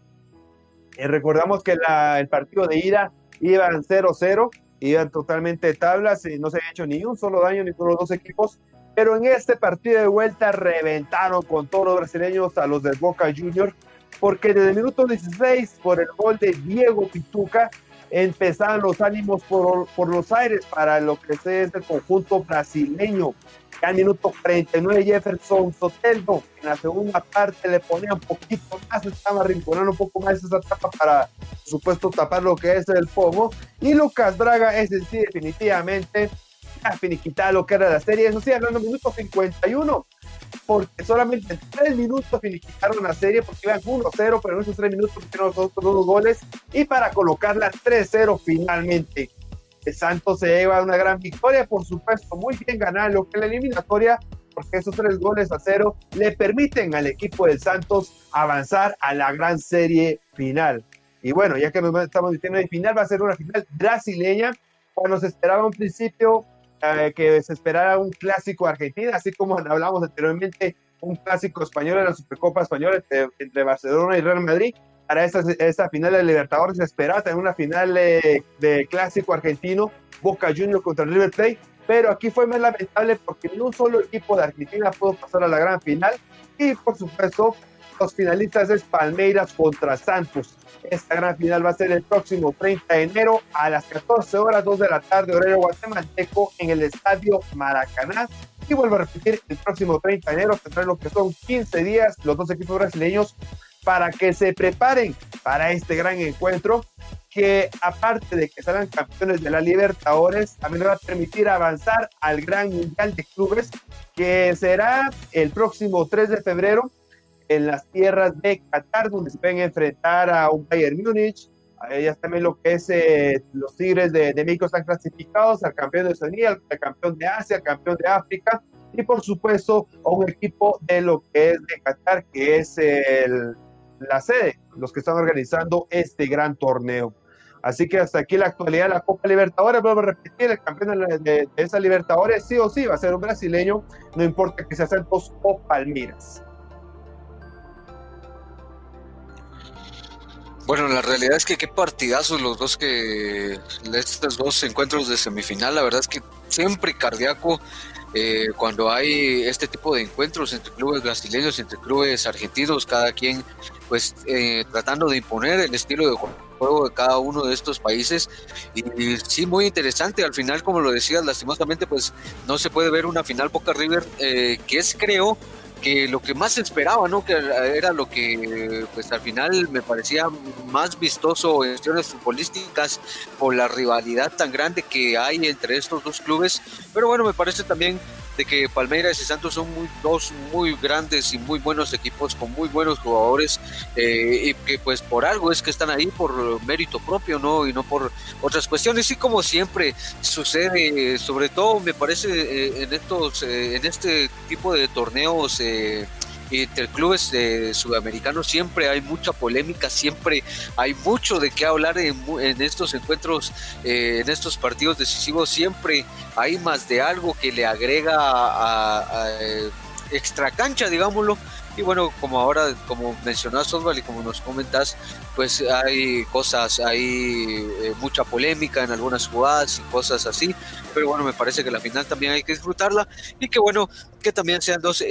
Eh, recordamos que el partido de ida iban 0-0, iban totalmente tablas y no se había hecho ni un solo daño ni los dos equipos. Pero en este partido de vuelta reventaron con todos los brasileños a los del Boca Junior, porque desde el minuto 16, por el gol de Diego Pituca, empezaron los ánimos por, por los aires para lo que es el conjunto brasileño. Al minuto 49 Jefferson Soteldo en la segunda parte le ponía un poquito más, estaba rinconando un poco más esa tapa para, por supuesto, tapar lo que es el pomo. Y Lucas Braga es decir, definitivamente finiquitar lo que era la serie. Eso sí, hablando minuto 51, porque solamente en tres minutos finiquitaron la serie, porque iban 1-0, pero en esos tres minutos metieron los otros dos goles y para colocarla 3-0 finalmente. El Santos se lleva una gran victoria, por supuesto, muy bien ganar lo que la eliminatoria, porque esos tres goles a cero le permiten al equipo del Santos avanzar a la gran serie final. Y bueno, ya que nos estamos diciendo de final, va a ser una final brasileña. Cuando se esperaba un principio eh, que se esperara un clásico argentino, así como hablamos anteriormente, un clásico español en la Supercopa Española entre, Barcelona y Real Madrid. Para esta, esta final de Libertadores esperaba tener una final de, clásico argentino, Boca Juniors contra River Plate, pero aquí fue más lamentable porque ni un solo equipo de Argentina pudo pasar a la gran final y por supuesto los finalistas es Palmeiras contra Santos. Esta gran final va a ser el próximo 30 de enero a las 14 horas, 2 de la tarde, horario guatemalteco, en el Estadio Maracaná. Y vuelvo a repetir, el próximo 30 de enero tendrán lo que son 15 días los dos equipos brasileños para que se preparen para este gran encuentro que aparte de que serán campeones de la Libertadores, también va a permitir avanzar al Gran Mundial de Clubes, que será el próximo 3 de febrero en las tierras de Qatar, donde se pueden enfrentar a un Bayern Múnich. Ya también lo que es eh, los Tigres de, México están clasificados al campeón de Oceanía, al campeón de Asia, al campeón de África y por supuesto a un equipo de lo que es de Qatar, que es el, la sede, los que están organizando este gran torneo. Así que hasta aquí la actualidad de la Copa Libertadores. Vuelvo a repetir, el campeón de, de, esa Libertadores sí o sí va a ser un brasileño, no importa que sea Santos o Palmiras. Bueno, la realidad es que qué partidazos los dos que estos dos encuentros de semifinal, la verdad es que siempre cardíaco eh, cuando hay este tipo de encuentros entre clubes brasileños, entre clubes argentinos, cada quien pues eh, tratando de imponer el estilo de juego de cada uno de estos países y, sí muy interesante al final como lo decías lastimosamente pues no se puede ver una final Boca River eh, que es creo que lo que más esperaba, ¿no? Que era lo que, pues al final me parecía más vistoso en cuestiones futbolísticas por la rivalidad tan grande que hay entre estos dos clubes. Pero bueno, me parece también de que Palmeiras y Santos son muy, dos muy grandes y muy buenos equipos con muy buenos jugadores eh, y que pues por algo es que están ahí por mérito propio, ¿no? Y no por otras cuestiones. Y como siempre sucede, sobre todo me parece eh, en estos, eh, en este tipo de torneos entre clubes de sudamericanos siempre hay mucha polémica, siempre hay mucho de qué hablar en, estos encuentros, eh, en estos partidos decisivos, siempre hay más de algo que le agrega a, eh, extra cancha, digámoslo. Y bueno, como ahora, como mencionas Osval y como nos comentas, pues hay cosas, hay eh, mucha polémica en algunas jugadas y cosas así, pero bueno, me parece que la final también hay que disfrutarla y que bueno, que también sean dos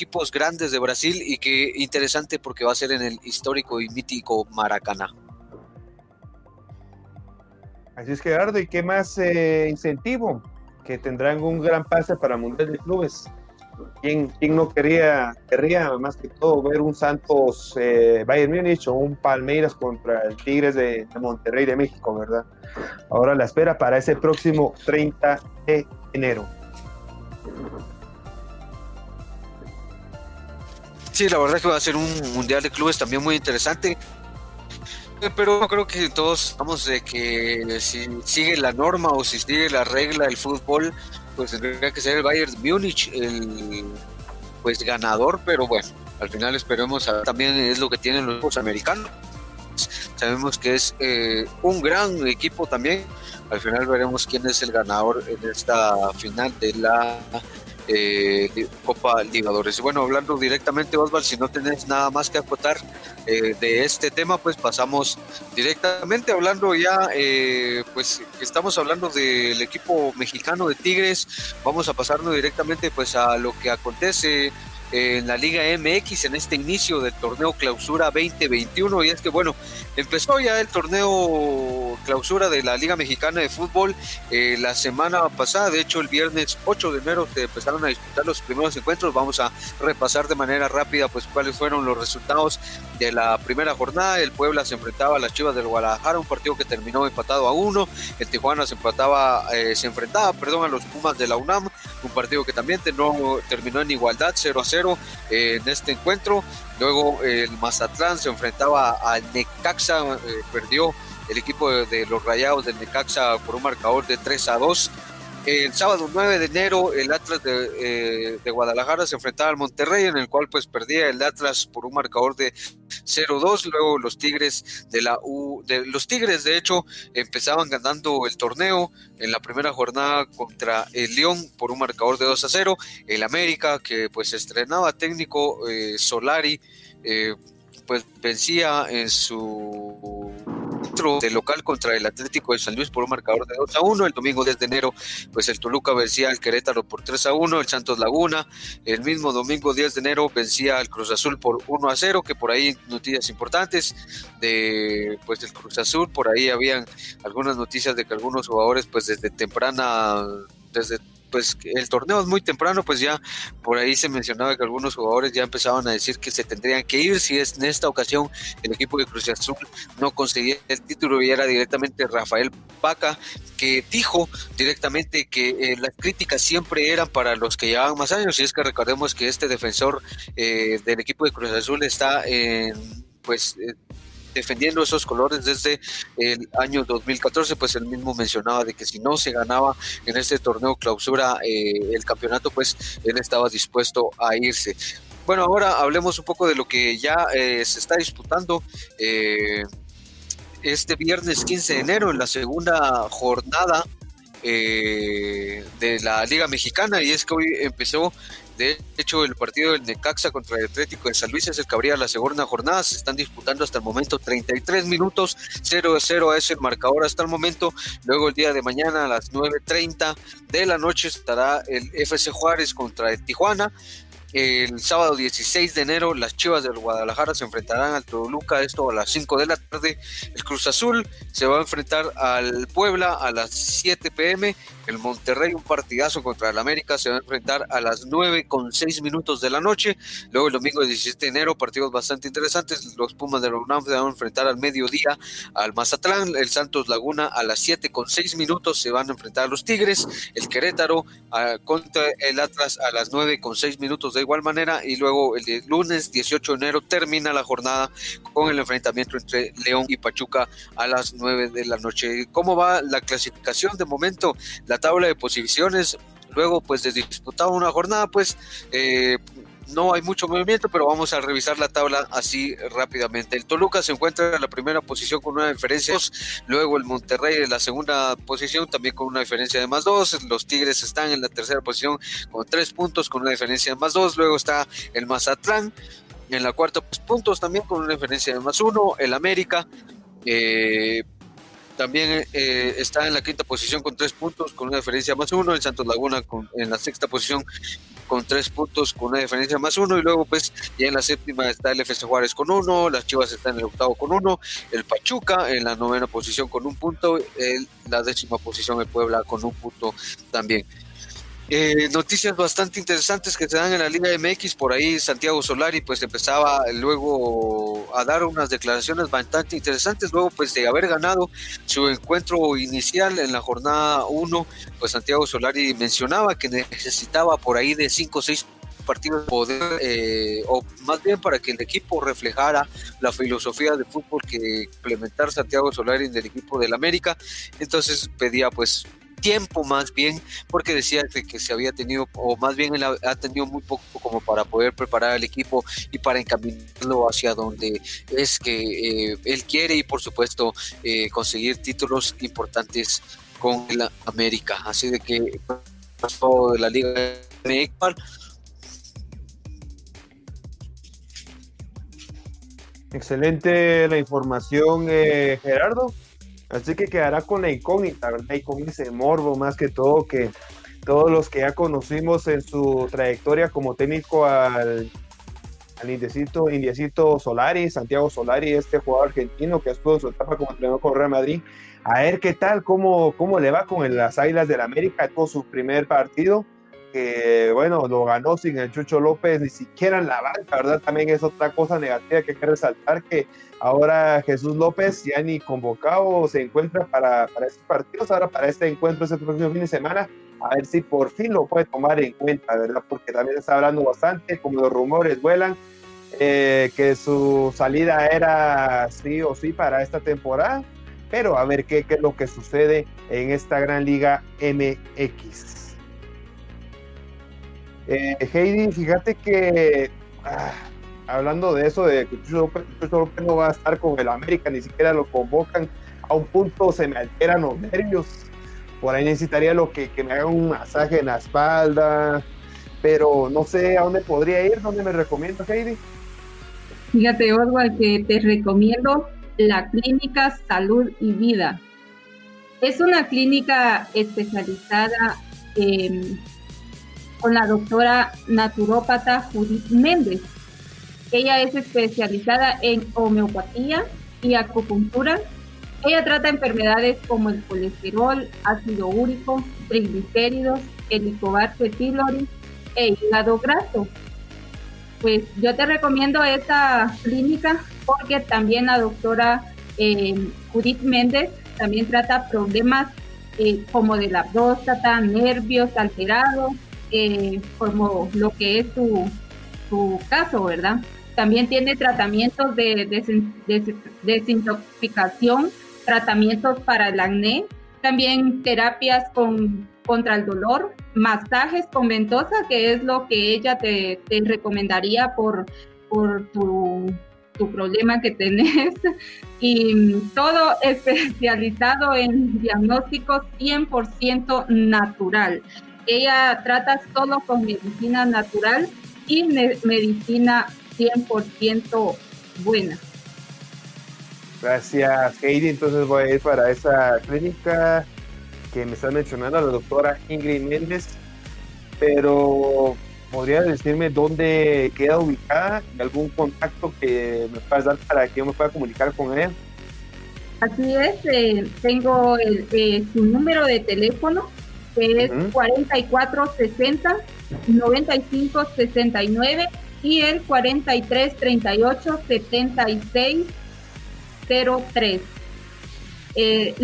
equipos grandes de Brasil y que interesante porque va a ser en el histórico y mítico Maracaná. Así es Gerardo, ¿y qué más eh, incentivo? Que tendrán un gran pase para Mundial de Clubes. ¿Quién, quién no quería, querría más que todo ver un Santos eh, Bayern Múnich o un Palmeiras contra el Tigres de, de, Monterrey de México, verdad? ahora la espera para ese próximo 30 de enero. Sí, la verdad que va a ser un mundial de clubes también muy interesante. Eh, pero creo que todos estamos de que si sigue la norma o si sigue la regla del fútbol, pues tendría que ser el Bayern Múnich el pues ganador, pero bueno, al final esperemos a, también es lo que tienen los americanos. Sabemos que es eh, un gran equipo también. Al final veremos quién es el ganador en esta final de la eh, Copa Libertadores. Bueno, hablando directamente, Osval, si no tenés nada más que acotar eh, de este tema, pues pasamos directamente hablando ya, eh, pues estamos hablando del equipo mexicano de Tigres, vamos a pasarnos directamente pues a lo que acontece en la Liga MX en este inicio del torneo Clausura 2021 y es que bueno, empezó ya el torneo Clausura de la Liga Mexicana de Fútbol eh, la semana pasada, de hecho el viernes 8 de enero se empezaron a disputar los primeros encuentros, vamos a repasar de manera rápida pues cuáles fueron los resultados de la primera jornada, el Puebla se enfrentaba a las Chivas del Guadalajara, un partido que terminó empatado a uno, el Tijuana se empataba, eh, se enfrentaba, perdón, a los Pumas de la UNAM, un partido que también terminó en igualdad 0 a 0 eh, en este encuentro. Luego el Mazatlán se enfrentaba al Necaxa, eh, perdió el equipo de, los Rayados del Necaxa por un marcador de 3 a 2. El sábado 9 de enero el Atlas de, eh, Guadalajara se enfrentaba al Monterrey, en el cual pues perdía el Atlas por un marcador de 0-2. Luego los Tigres de la U, de, los Tigres de hecho empezaban ganando el torneo en la primera jornada contra el León por un marcador de 2 a 0. El América que pues estrenaba técnico eh, Solari eh, pues vencía en su de local contra el Atlético de San Luis por un marcador de 2 a 1. El domingo 10 de enero, pues el Toluca vencía al Querétaro por 3 a 1. El Santos Laguna, el mismo domingo 10 de enero, vencía al Cruz Azul por 1 a 0. Que por ahí noticias importantes de pues del Cruz Azul. Por ahí habían algunas noticias de que algunos jugadores, pues desde temprana, desde pues el torneo es muy temprano, pues ya por ahí se mencionaba que algunos jugadores ya empezaban a decir que se tendrían que ir si es en esta ocasión el equipo de Cruz Azul no conseguía el título y era directamente Rafael Paca que dijo directamente que eh, las críticas siempre eran para los que llevaban más años y es que recordemos que este defensor eh, del equipo de Cruz Azul está en pues eh, defendiendo esos colores desde el año 2014, pues él mismo mencionaba de que si no se ganaba en este torneo clausura eh, el campeonato, pues él estaba dispuesto a irse. Bueno, ahora hablemos un poco de lo que ya eh, se está disputando. Eh, este viernes 15 de enero en la segunda jornada de la Liga Mexicana y es que hoy empezó de hecho, el partido del Necaxa contra el Atlético de San Luis es el que la segunda jornada. Se están disputando hasta el momento 33 minutos, 0 a 0 es el marcador hasta el momento. Luego el día de mañana a las 9.30 de la noche estará el FC Juárez contra el Tijuana. El sábado 16 de enero, las Chivas del Guadalajara se enfrentarán al Toluca, esto a las 5 de la tarde. El Cruz Azul se va a enfrentar al Puebla a las 7 pm. El Monterrey, un partidazo contra el América, se va a enfrentar a las 9 con 6 minutos de la noche. Luego el domingo 17 de enero, partidos bastante interesantes. Los Pumas de la UNAM se van a enfrentar al mediodía al Mazatlán. El Santos Laguna a las 7 con 6 minutos se van a enfrentar a los Tigres. El Querétaro contra el Atlas a las 9 con 6 minutos de de igual manera y luego el lunes 18 de enero termina la jornada con el enfrentamiento entre León y Pachuca a las 9 de la noche. ¿Cómo va la clasificación de momento? La tabla de posiciones luego pues de disputar una jornada pues eh, no hay mucho movimiento, pero vamos a revisar la tabla así rápidamente. El Toluca se encuentra en la primera posición con una diferencia de dos, luego el Monterrey en la segunda posición también con una diferencia de más dos, los Tigres están en la tercera posición con tres puntos con una diferencia de más dos, luego está el Mazatlán en la cuarta pues, puntos también con una diferencia de más uno, el América. Eh, también eh, está en la quinta posición con tres puntos, con una diferencia más uno. El Santos Laguna en la sexta posición con tres puntos, con una diferencia más uno. Y luego, pues, ya en la séptima está el FC Juárez con uno. Las Chivas están en el octavo con uno. El Pachuca en la novena posición con un punto. El, la décima posición el Puebla con un punto también. Eh, noticias bastante interesantes que se dan en la Liga MX, por ahí Santiago Solari pues empezaba luego a dar unas declaraciones bastante interesantes, luego pues de haber ganado su encuentro inicial en la jornada 1, pues Santiago Solari mencionaba que necesitaba por ahí de 5 o 6 partidos poder, eh, o más bien para que el equipo reflejara la filosofía de fútbol que implementar Santiago Solari en el equipo del América, entonces pedía pues tiempo más bien, porque decía que, se había tenido, o más bien él ha, tenido muy poco como para poder preparar al equipo y para encaminarlo hacia donde es que eh, él quiere y por supuesto eh, conseguir títulos importantes con la América. Así de que pasó de la Liga de Excelente la información, eh, Gerardo. Así que quedará con la incógnita, ¿verdad? Y con ese morbo más que todo que todos los que ya conocimos en su trayectoria como técnico al, al Indiecito, Solari, Santiago Solari, este jugador argentino que estuvo en su etapa como entrenador con Real Madrid, a ver qué tal, cómo, cómo le va con las Águilas del América, tuvo su primer partido, que bueno, lo ganó sin el Chucho López, ni siquiera en la banca, ¿verdad? También es otra cosa negativa que hay que resaltar, que ahora Jesús López ya ni convocado se encuentra para, para estos partidos, ahora para este encuentro este próximo fin de semana, a ver si por fin lo puede tomar en cuenta, ¿verdad? Porque también está hablando bastante, como los rumores vuelan, eh, que su salida era sí o sí para esta temporada, pero a ver qué, qué es lo que sucede en esta gran liga MX. Eh, Heidi, fíjate que ah, hablando de eso, de que Chucho no va a estar con el América, ni siquiera lo convocan, a un punto se me alteran los nervios. Por ahí necesitaría lo que, me haga un masaje en la espalda, pero no sé a dónde podría ir, ¿dónde me recomiendas, Heidi? Fíjate, Oswald, que te recomiendo la clínica Salud y Vida. Es una clínica especializada en con la doctora naturópata Judith Méndez. Ella es especializada en homeopatía y acupuntura. Ella trata enfermedades como el colesterol, ácido úrico, triglicéridos, helicobacter pylori e hígado graso. Pues yo te recomiendo esta clínica porque también la doctora eh, Judith Méndez también trata problemas eh, como de la próstata, nervios alterados, eh, como lo que es su, caso, ¿verdad? También tiene tratamientos de, desintoxicación, tratamientos para el acné, también terapias con, contra el dolor, masajes con ventosa, que es lo que ella te, recomendaría por, por tu, tu, problema que tenés, <laughs> y todo especializado en diagnóstico 100% natural. Ella trata solo con medicina natural y medicina 100% buena. Gracias, Heidi. Entonces voy a ir para esa clínica que me está mencionando, la doctora Ingrid Méndez. Pero, ¿podría decirme dónde queda ubicada y algún contacto que me puedas dar para que yo me pueda comunicar con ella? Así es, eh, tengo el, eh, su número de teléfono que es 4460 9569 y el 4338 7603. Eh,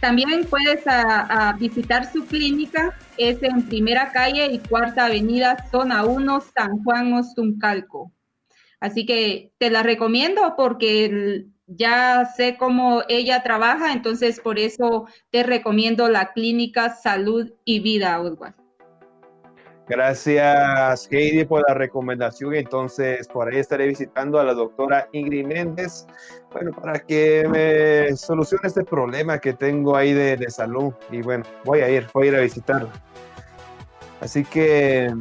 también puedes a, visitar su clínica, es en Primera Calle y Cuarta Avenida, Zona 1, San Juan Ostuncalco. Así que te la recomiendo porque el, ya sé cómo ella trabaja, entonces por eso te recomiendo la clínica Salud y Vida, Oswald. Gracias, Heidi, por la recomendación. Entonces, por ahí estaré visitando a la doctora Ingrid Méndez, bueno, para que me solucione este problema que tengo ahí de, de salud. Y bueno, voy a ir, voy a ir a visitarla. Así que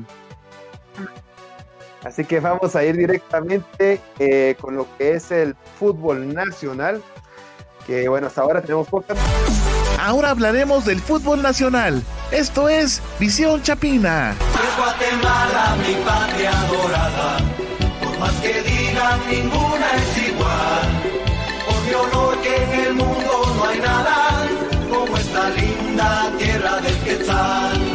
Así que vamos a ir directamente eh, con lo que es el fútbol nacional. Que bueno, hasta ahora tenemos podcast. Ahora hablaremos del fútbol nacional. Esto es Visión Chapina. Guatemala, mi patria dorada. Por más que digan, ninguna es igual. Por mi honor que en el mundo no hay nada como esta linda tierra del Quetzal.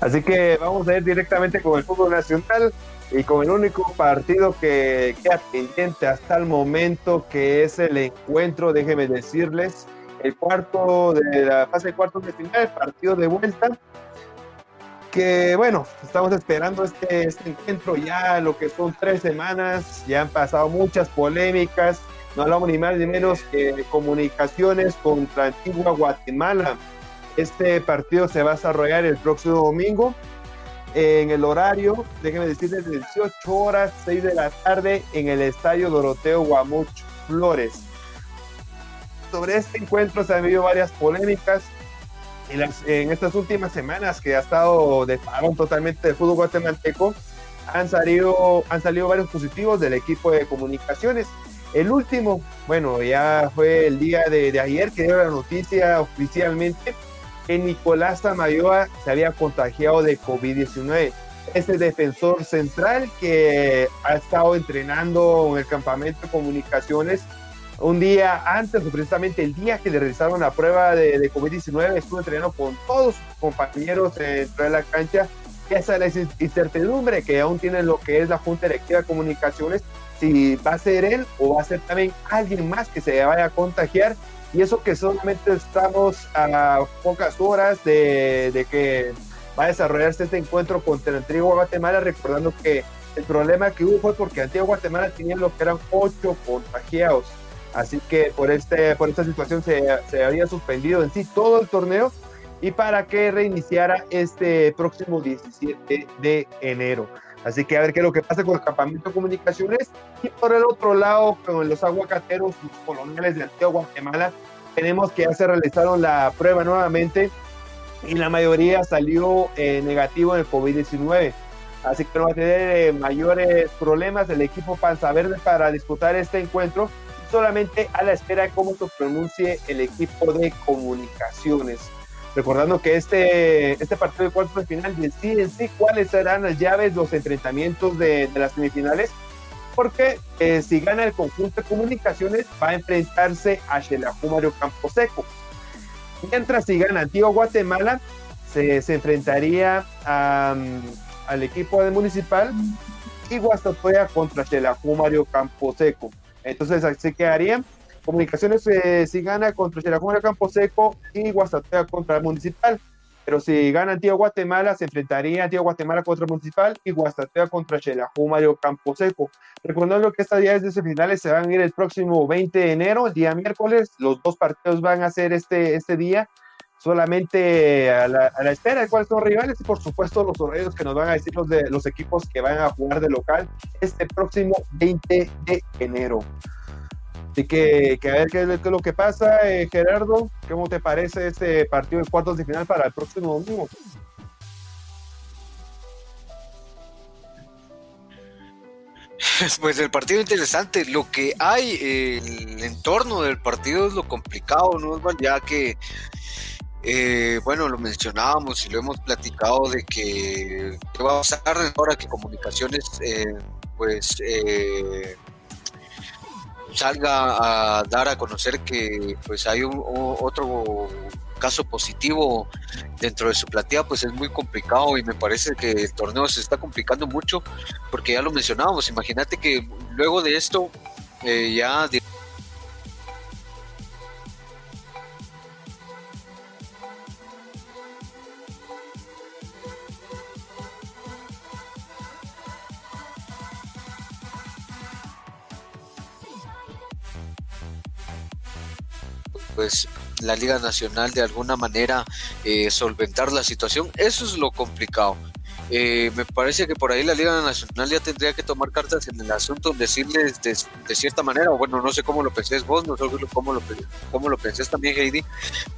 Así que vamos a ir directamente con el fútbol nacional y con el único partido que queda pendiente hasta el momento, que es el encuentro, déjenme decirles, el cuarto de la fase de cuartos de final, el partido de vuelta. Que bueno, estamos esperando este, este encuentro ya, lo que son tres semanas, ya han pasado muchas polémicas, no hablamos ni más ni menos que comunicaciones contra Antigua Guatemala. Este partido se va a desarrollar el próximo domingo en el horario, déjenme decirles, de 18 horas, 6 de la tarde, en el estadio Doroteo Guamuch Flores. Sobre este encuentro se han habido varias polémicas en, las, en estas últimas semanas que ha estado de parón totalmente del fútbol guatemalteco. Han salido, han salido varios positivos del equipo de comunicaciones. El último, bueno, ya fue el día de, de ayer que dio la noticia oficialmente que Nicolás Tamayoa se había contagiado de COVID-19. Este defensor central que ha estado entrenando en el campamento de comunicaciones un día antes, o precisamente el día que le realizaron la prueba de, de COVID-19, estuvo entrenando con todos sus compañeros dentro de la cancha. Y esa es la incertidumbre que aún tiene lo que es la Junta Directiva de Comunicaciones, si va a ser él o va a ser también alguien más que se vaya a contagiar y eso que solamente estamos a pocas horas de, de que va a desarrollarse este encuentro contra el Antigua Guatemala, recordando que el problema que hubo fue porque Antigua Guatemala tenía lo que eran ocho contagiados. Así que por, este, por esta situación se, se había suspendido en sí todo el torneo y para que reiniciara este próximo 17 de enero. Así que a ver qué es lo que pasa con el campamento de comunicaciones. Y por el otro lado, con los aguacateros, los coloniales de Antigua Guatemala, tenemos que ya se realizaron la prueba nuevamente y la mayoría salió eh, negativo en el COVID-19. Así que no va a tener eh, mayores problemas el equipo Panza Verde para disputar este encuentro, solamente a la espera de cómo se pronuncie el equipo de comunicaciones. Recordando que este, este partido de cuartos de final decide sí cuáles serán las llaves, los entrenamientos de, las semifinales, porque eh, si gana el conjunto de comunicaciones va a enfrentarse a Xelajú Mario Camposeco. Mientras si gana Antigua Guatemala, se, se enfrentaría a, al equipo de Municipal y Guastatoya contra Xelajú Mario Camposeco. Entonces así quedarían Comunicaciones eh, si gana contra Xelajú Camposeco y Guastatoya contra el Municipal. Pero si gana Antigua Guatemala, se enfrentaría Antigua Guatemala contra el Municipal y Guastatoya contra Xelajú Mario Camposeco. Recordando que estas días de semifinales se van a ir el próximo 20 de enero, el día miércoles. Los dos partidos van a ser este, este día solamente a la, a la, espera de cuáles son rivales y por supuesto los horarios que nos van a decir los, de, los equipos que van a jugar de local este próximo 20 de enero. Así que, que a ver qué, es lo que pasa, eh, Gerardo. ¿Cómo te parece este partido de cuartos de final para el próximo domingo? <laughs> Pues el partido interesante, lo que hay, el entorno del partido es lo complicado, ¿no? Ya que, eh, bueno, lo mencionábamos y lo hemos platicado de que qué va a pasar ahora que comunicaciones, eh, pues, eh, salga a dar a conocer que pues hay un, otro caso positivo dentro de su platea, pues es muy complicado y me parece que el torneo se está complicando mucho porque ya lo mencionábamos, imagínate que luego de esto eh, ya pues la Liga Nacional de alguna manera eh, solventar la situación. Eso es lo complicado. Eh, me parece que por ahí la Liga Nacional ya tendría que tomar cartas en el asunto, decirles de, cierta manera, o bueno, no sé cómo lo pensés vos, no sé cómo lo, cómo lo también, Heidi,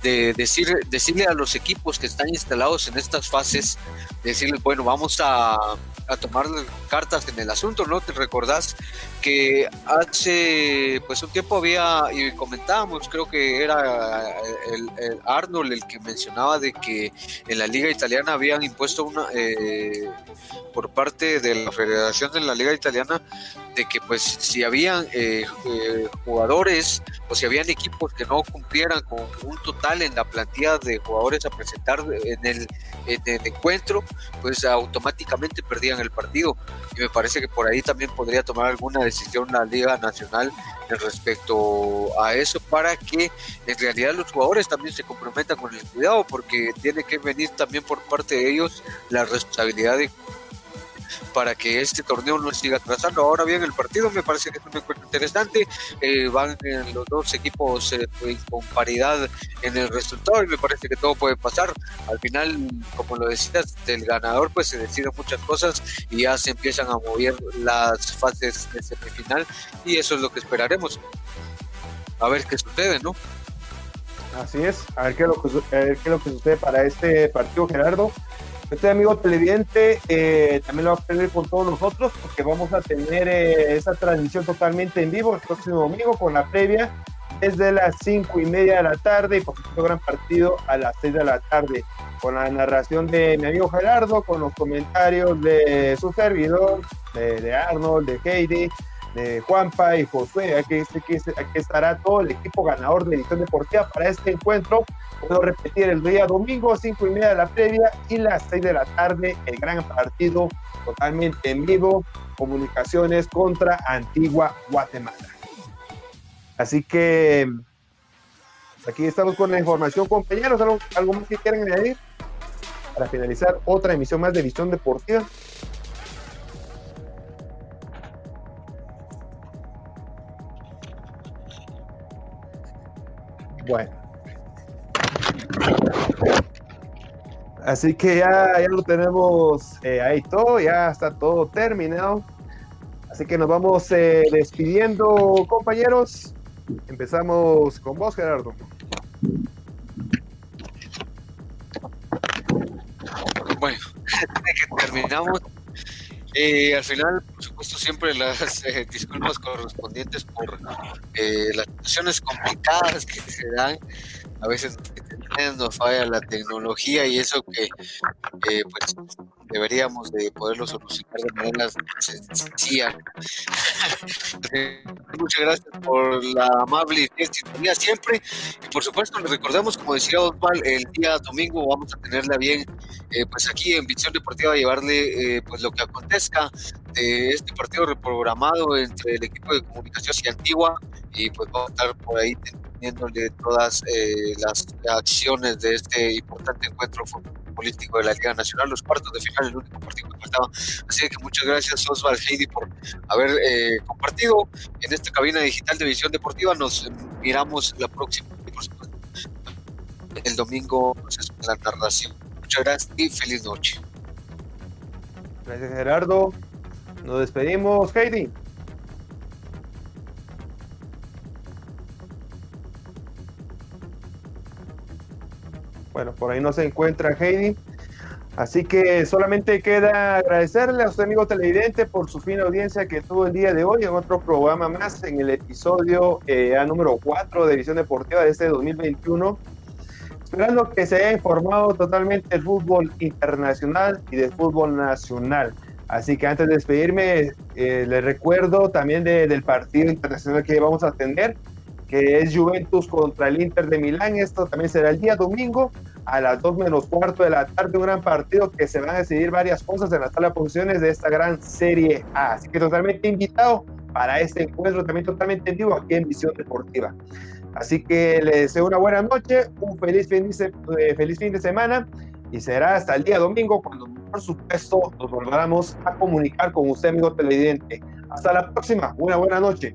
de decir, decirle a los equipos que están instalados en estas fases, decirles, bueno, vamos a, a tomar cartas en el asunto, ¿no? Te recordás que hace pues un tiempo había, y comentábamos, creo que era el, Arnold el que mencionaba de que en la liga italiana habían impuesto una... Eh, por parte de la Federación de la Liga Italiana de que pues si habían eh, eh, jugadores o si habían equipos que no cumplieran con un total en la plantilla de jugadores a presentar en el, en el encuentro, pues automáticamente perdían el partido. Y me parece que por ahí también podría tomar alguna decisión la Liga Nacional respecto a eso para que en realidad los jugadores también se comprometan con el cuidado porque tiene que venir también por parte de ellos la responsabilidad de para que este torneo no siga atrasando. Ahora bien, el partido me parece que es un encuentro interesante. Eh, van los dos equipos eh, con paridad en el resultado y me parece que todo puede pasar. Al final, como lo decías, del ganador pues se deciden muchas cosas y ya se empiezan a mover las fases de semifinal y eso es lo que esperaremos. A ver qué sucede, ¿no? Así es, a ver qué es lo que sucede para este partido, Gerardo. Este amigo televidente eh, también lo va a tener con todos nosotros porque vamos a tener eh, esa transmisión totalmente en vivo el próximo domingo con la previa desde las cinco y media de la tarde y por supuesto gran partido a las 6 de la tarde con la narración de mi amigo Gerardo, con los comentarios de su servidor, de, de Arnold, de Heidi, de Juanpa y Josué. Aquí, aquí, aquí, estará todo el equipo ganador de edición deportiva para este encuentro. Puedo repetir el día domingo, 5 y media de la previa y las 6 de la tarde, el gran partido totalmente en vivo, comunicaciones contra Antigua Guatemala. Así que aquí estamos con la información, compañeros. ¿Algo, algo más que quieran añadir? Para finalizar, otra emisión más de Visión Deportiva. Bueno. Así que ya, ya lo tenemos eh, ahí todo, ya está todo terminado. Así que nos vamos eh, despidiendo, compañeros. Empezamos con vos, Gerardo. Bueno, <laughs> terminamos. Eh, al final, por supuesto, siempre las eh, disculpas correspondientes por eh, las situaciones complicadas que se dan. A veces nos falla la tecnología y eso que pues deberíamos de poderlo solucionar de manera sencilla. <laughs> Muchas gracias por la amable sintonía siempre. Y por supuesto, les recordamos, como decía Osval, el día domingo vamos a tenerla bien, eh, pues aquí en Visión Deportiva, llevarle eh, pues lo que acontezca de este partido reprogramado entre el equipo de comunicación y Antigua y pues vamos a estar por ahí teniéndole todas eh, las acciones de este importante encuentro político de la Liga Nacional, los cuartos de final, el único partido que faltaba. Así que muchas gracias Osval Heidi por haber eh, compartido en esta cabina digital de Visión Deportiva. Nos miramos la próxima, el domingo pues, la narración. Muchas gracias y feliz noche. Gracias Gerardo. Nos despedimos, Heidi. Bueno, por ahí no se encuentra Heidi. Así que solamente queda agradecerle a usted, amigo televidente, por su fina audiencia que tuvo el día de hoy en otro programa más, en el episodio eh, a número 4 de Visión Deportiva de este 2021. Esperando que se haya informado totalmente del fútbol internacional y del fútbol nacional. Así que antes de despedirme, eh, les recuerdo también de, del partido internacional que vamos a tener que es Juventus contra el Inter de Milán. Esto también será el día domingo a las 2 menos cuarto de la tarde. Un gran partido que se van a decidir varias cosas en la tabla de posiciones de esta gran Serie A. Así que totalmente invitado para este encuentro, también totalmente en vivo aquí en Visión Deportiva. Así que les deseo una buena noche, un feliz fin de, eh, feliz fin de semana y será hasta el día domingo cuando por supuesto nos volvamos a comunicar con usted, amigo televidente. Hasta la próxima, una buena noche.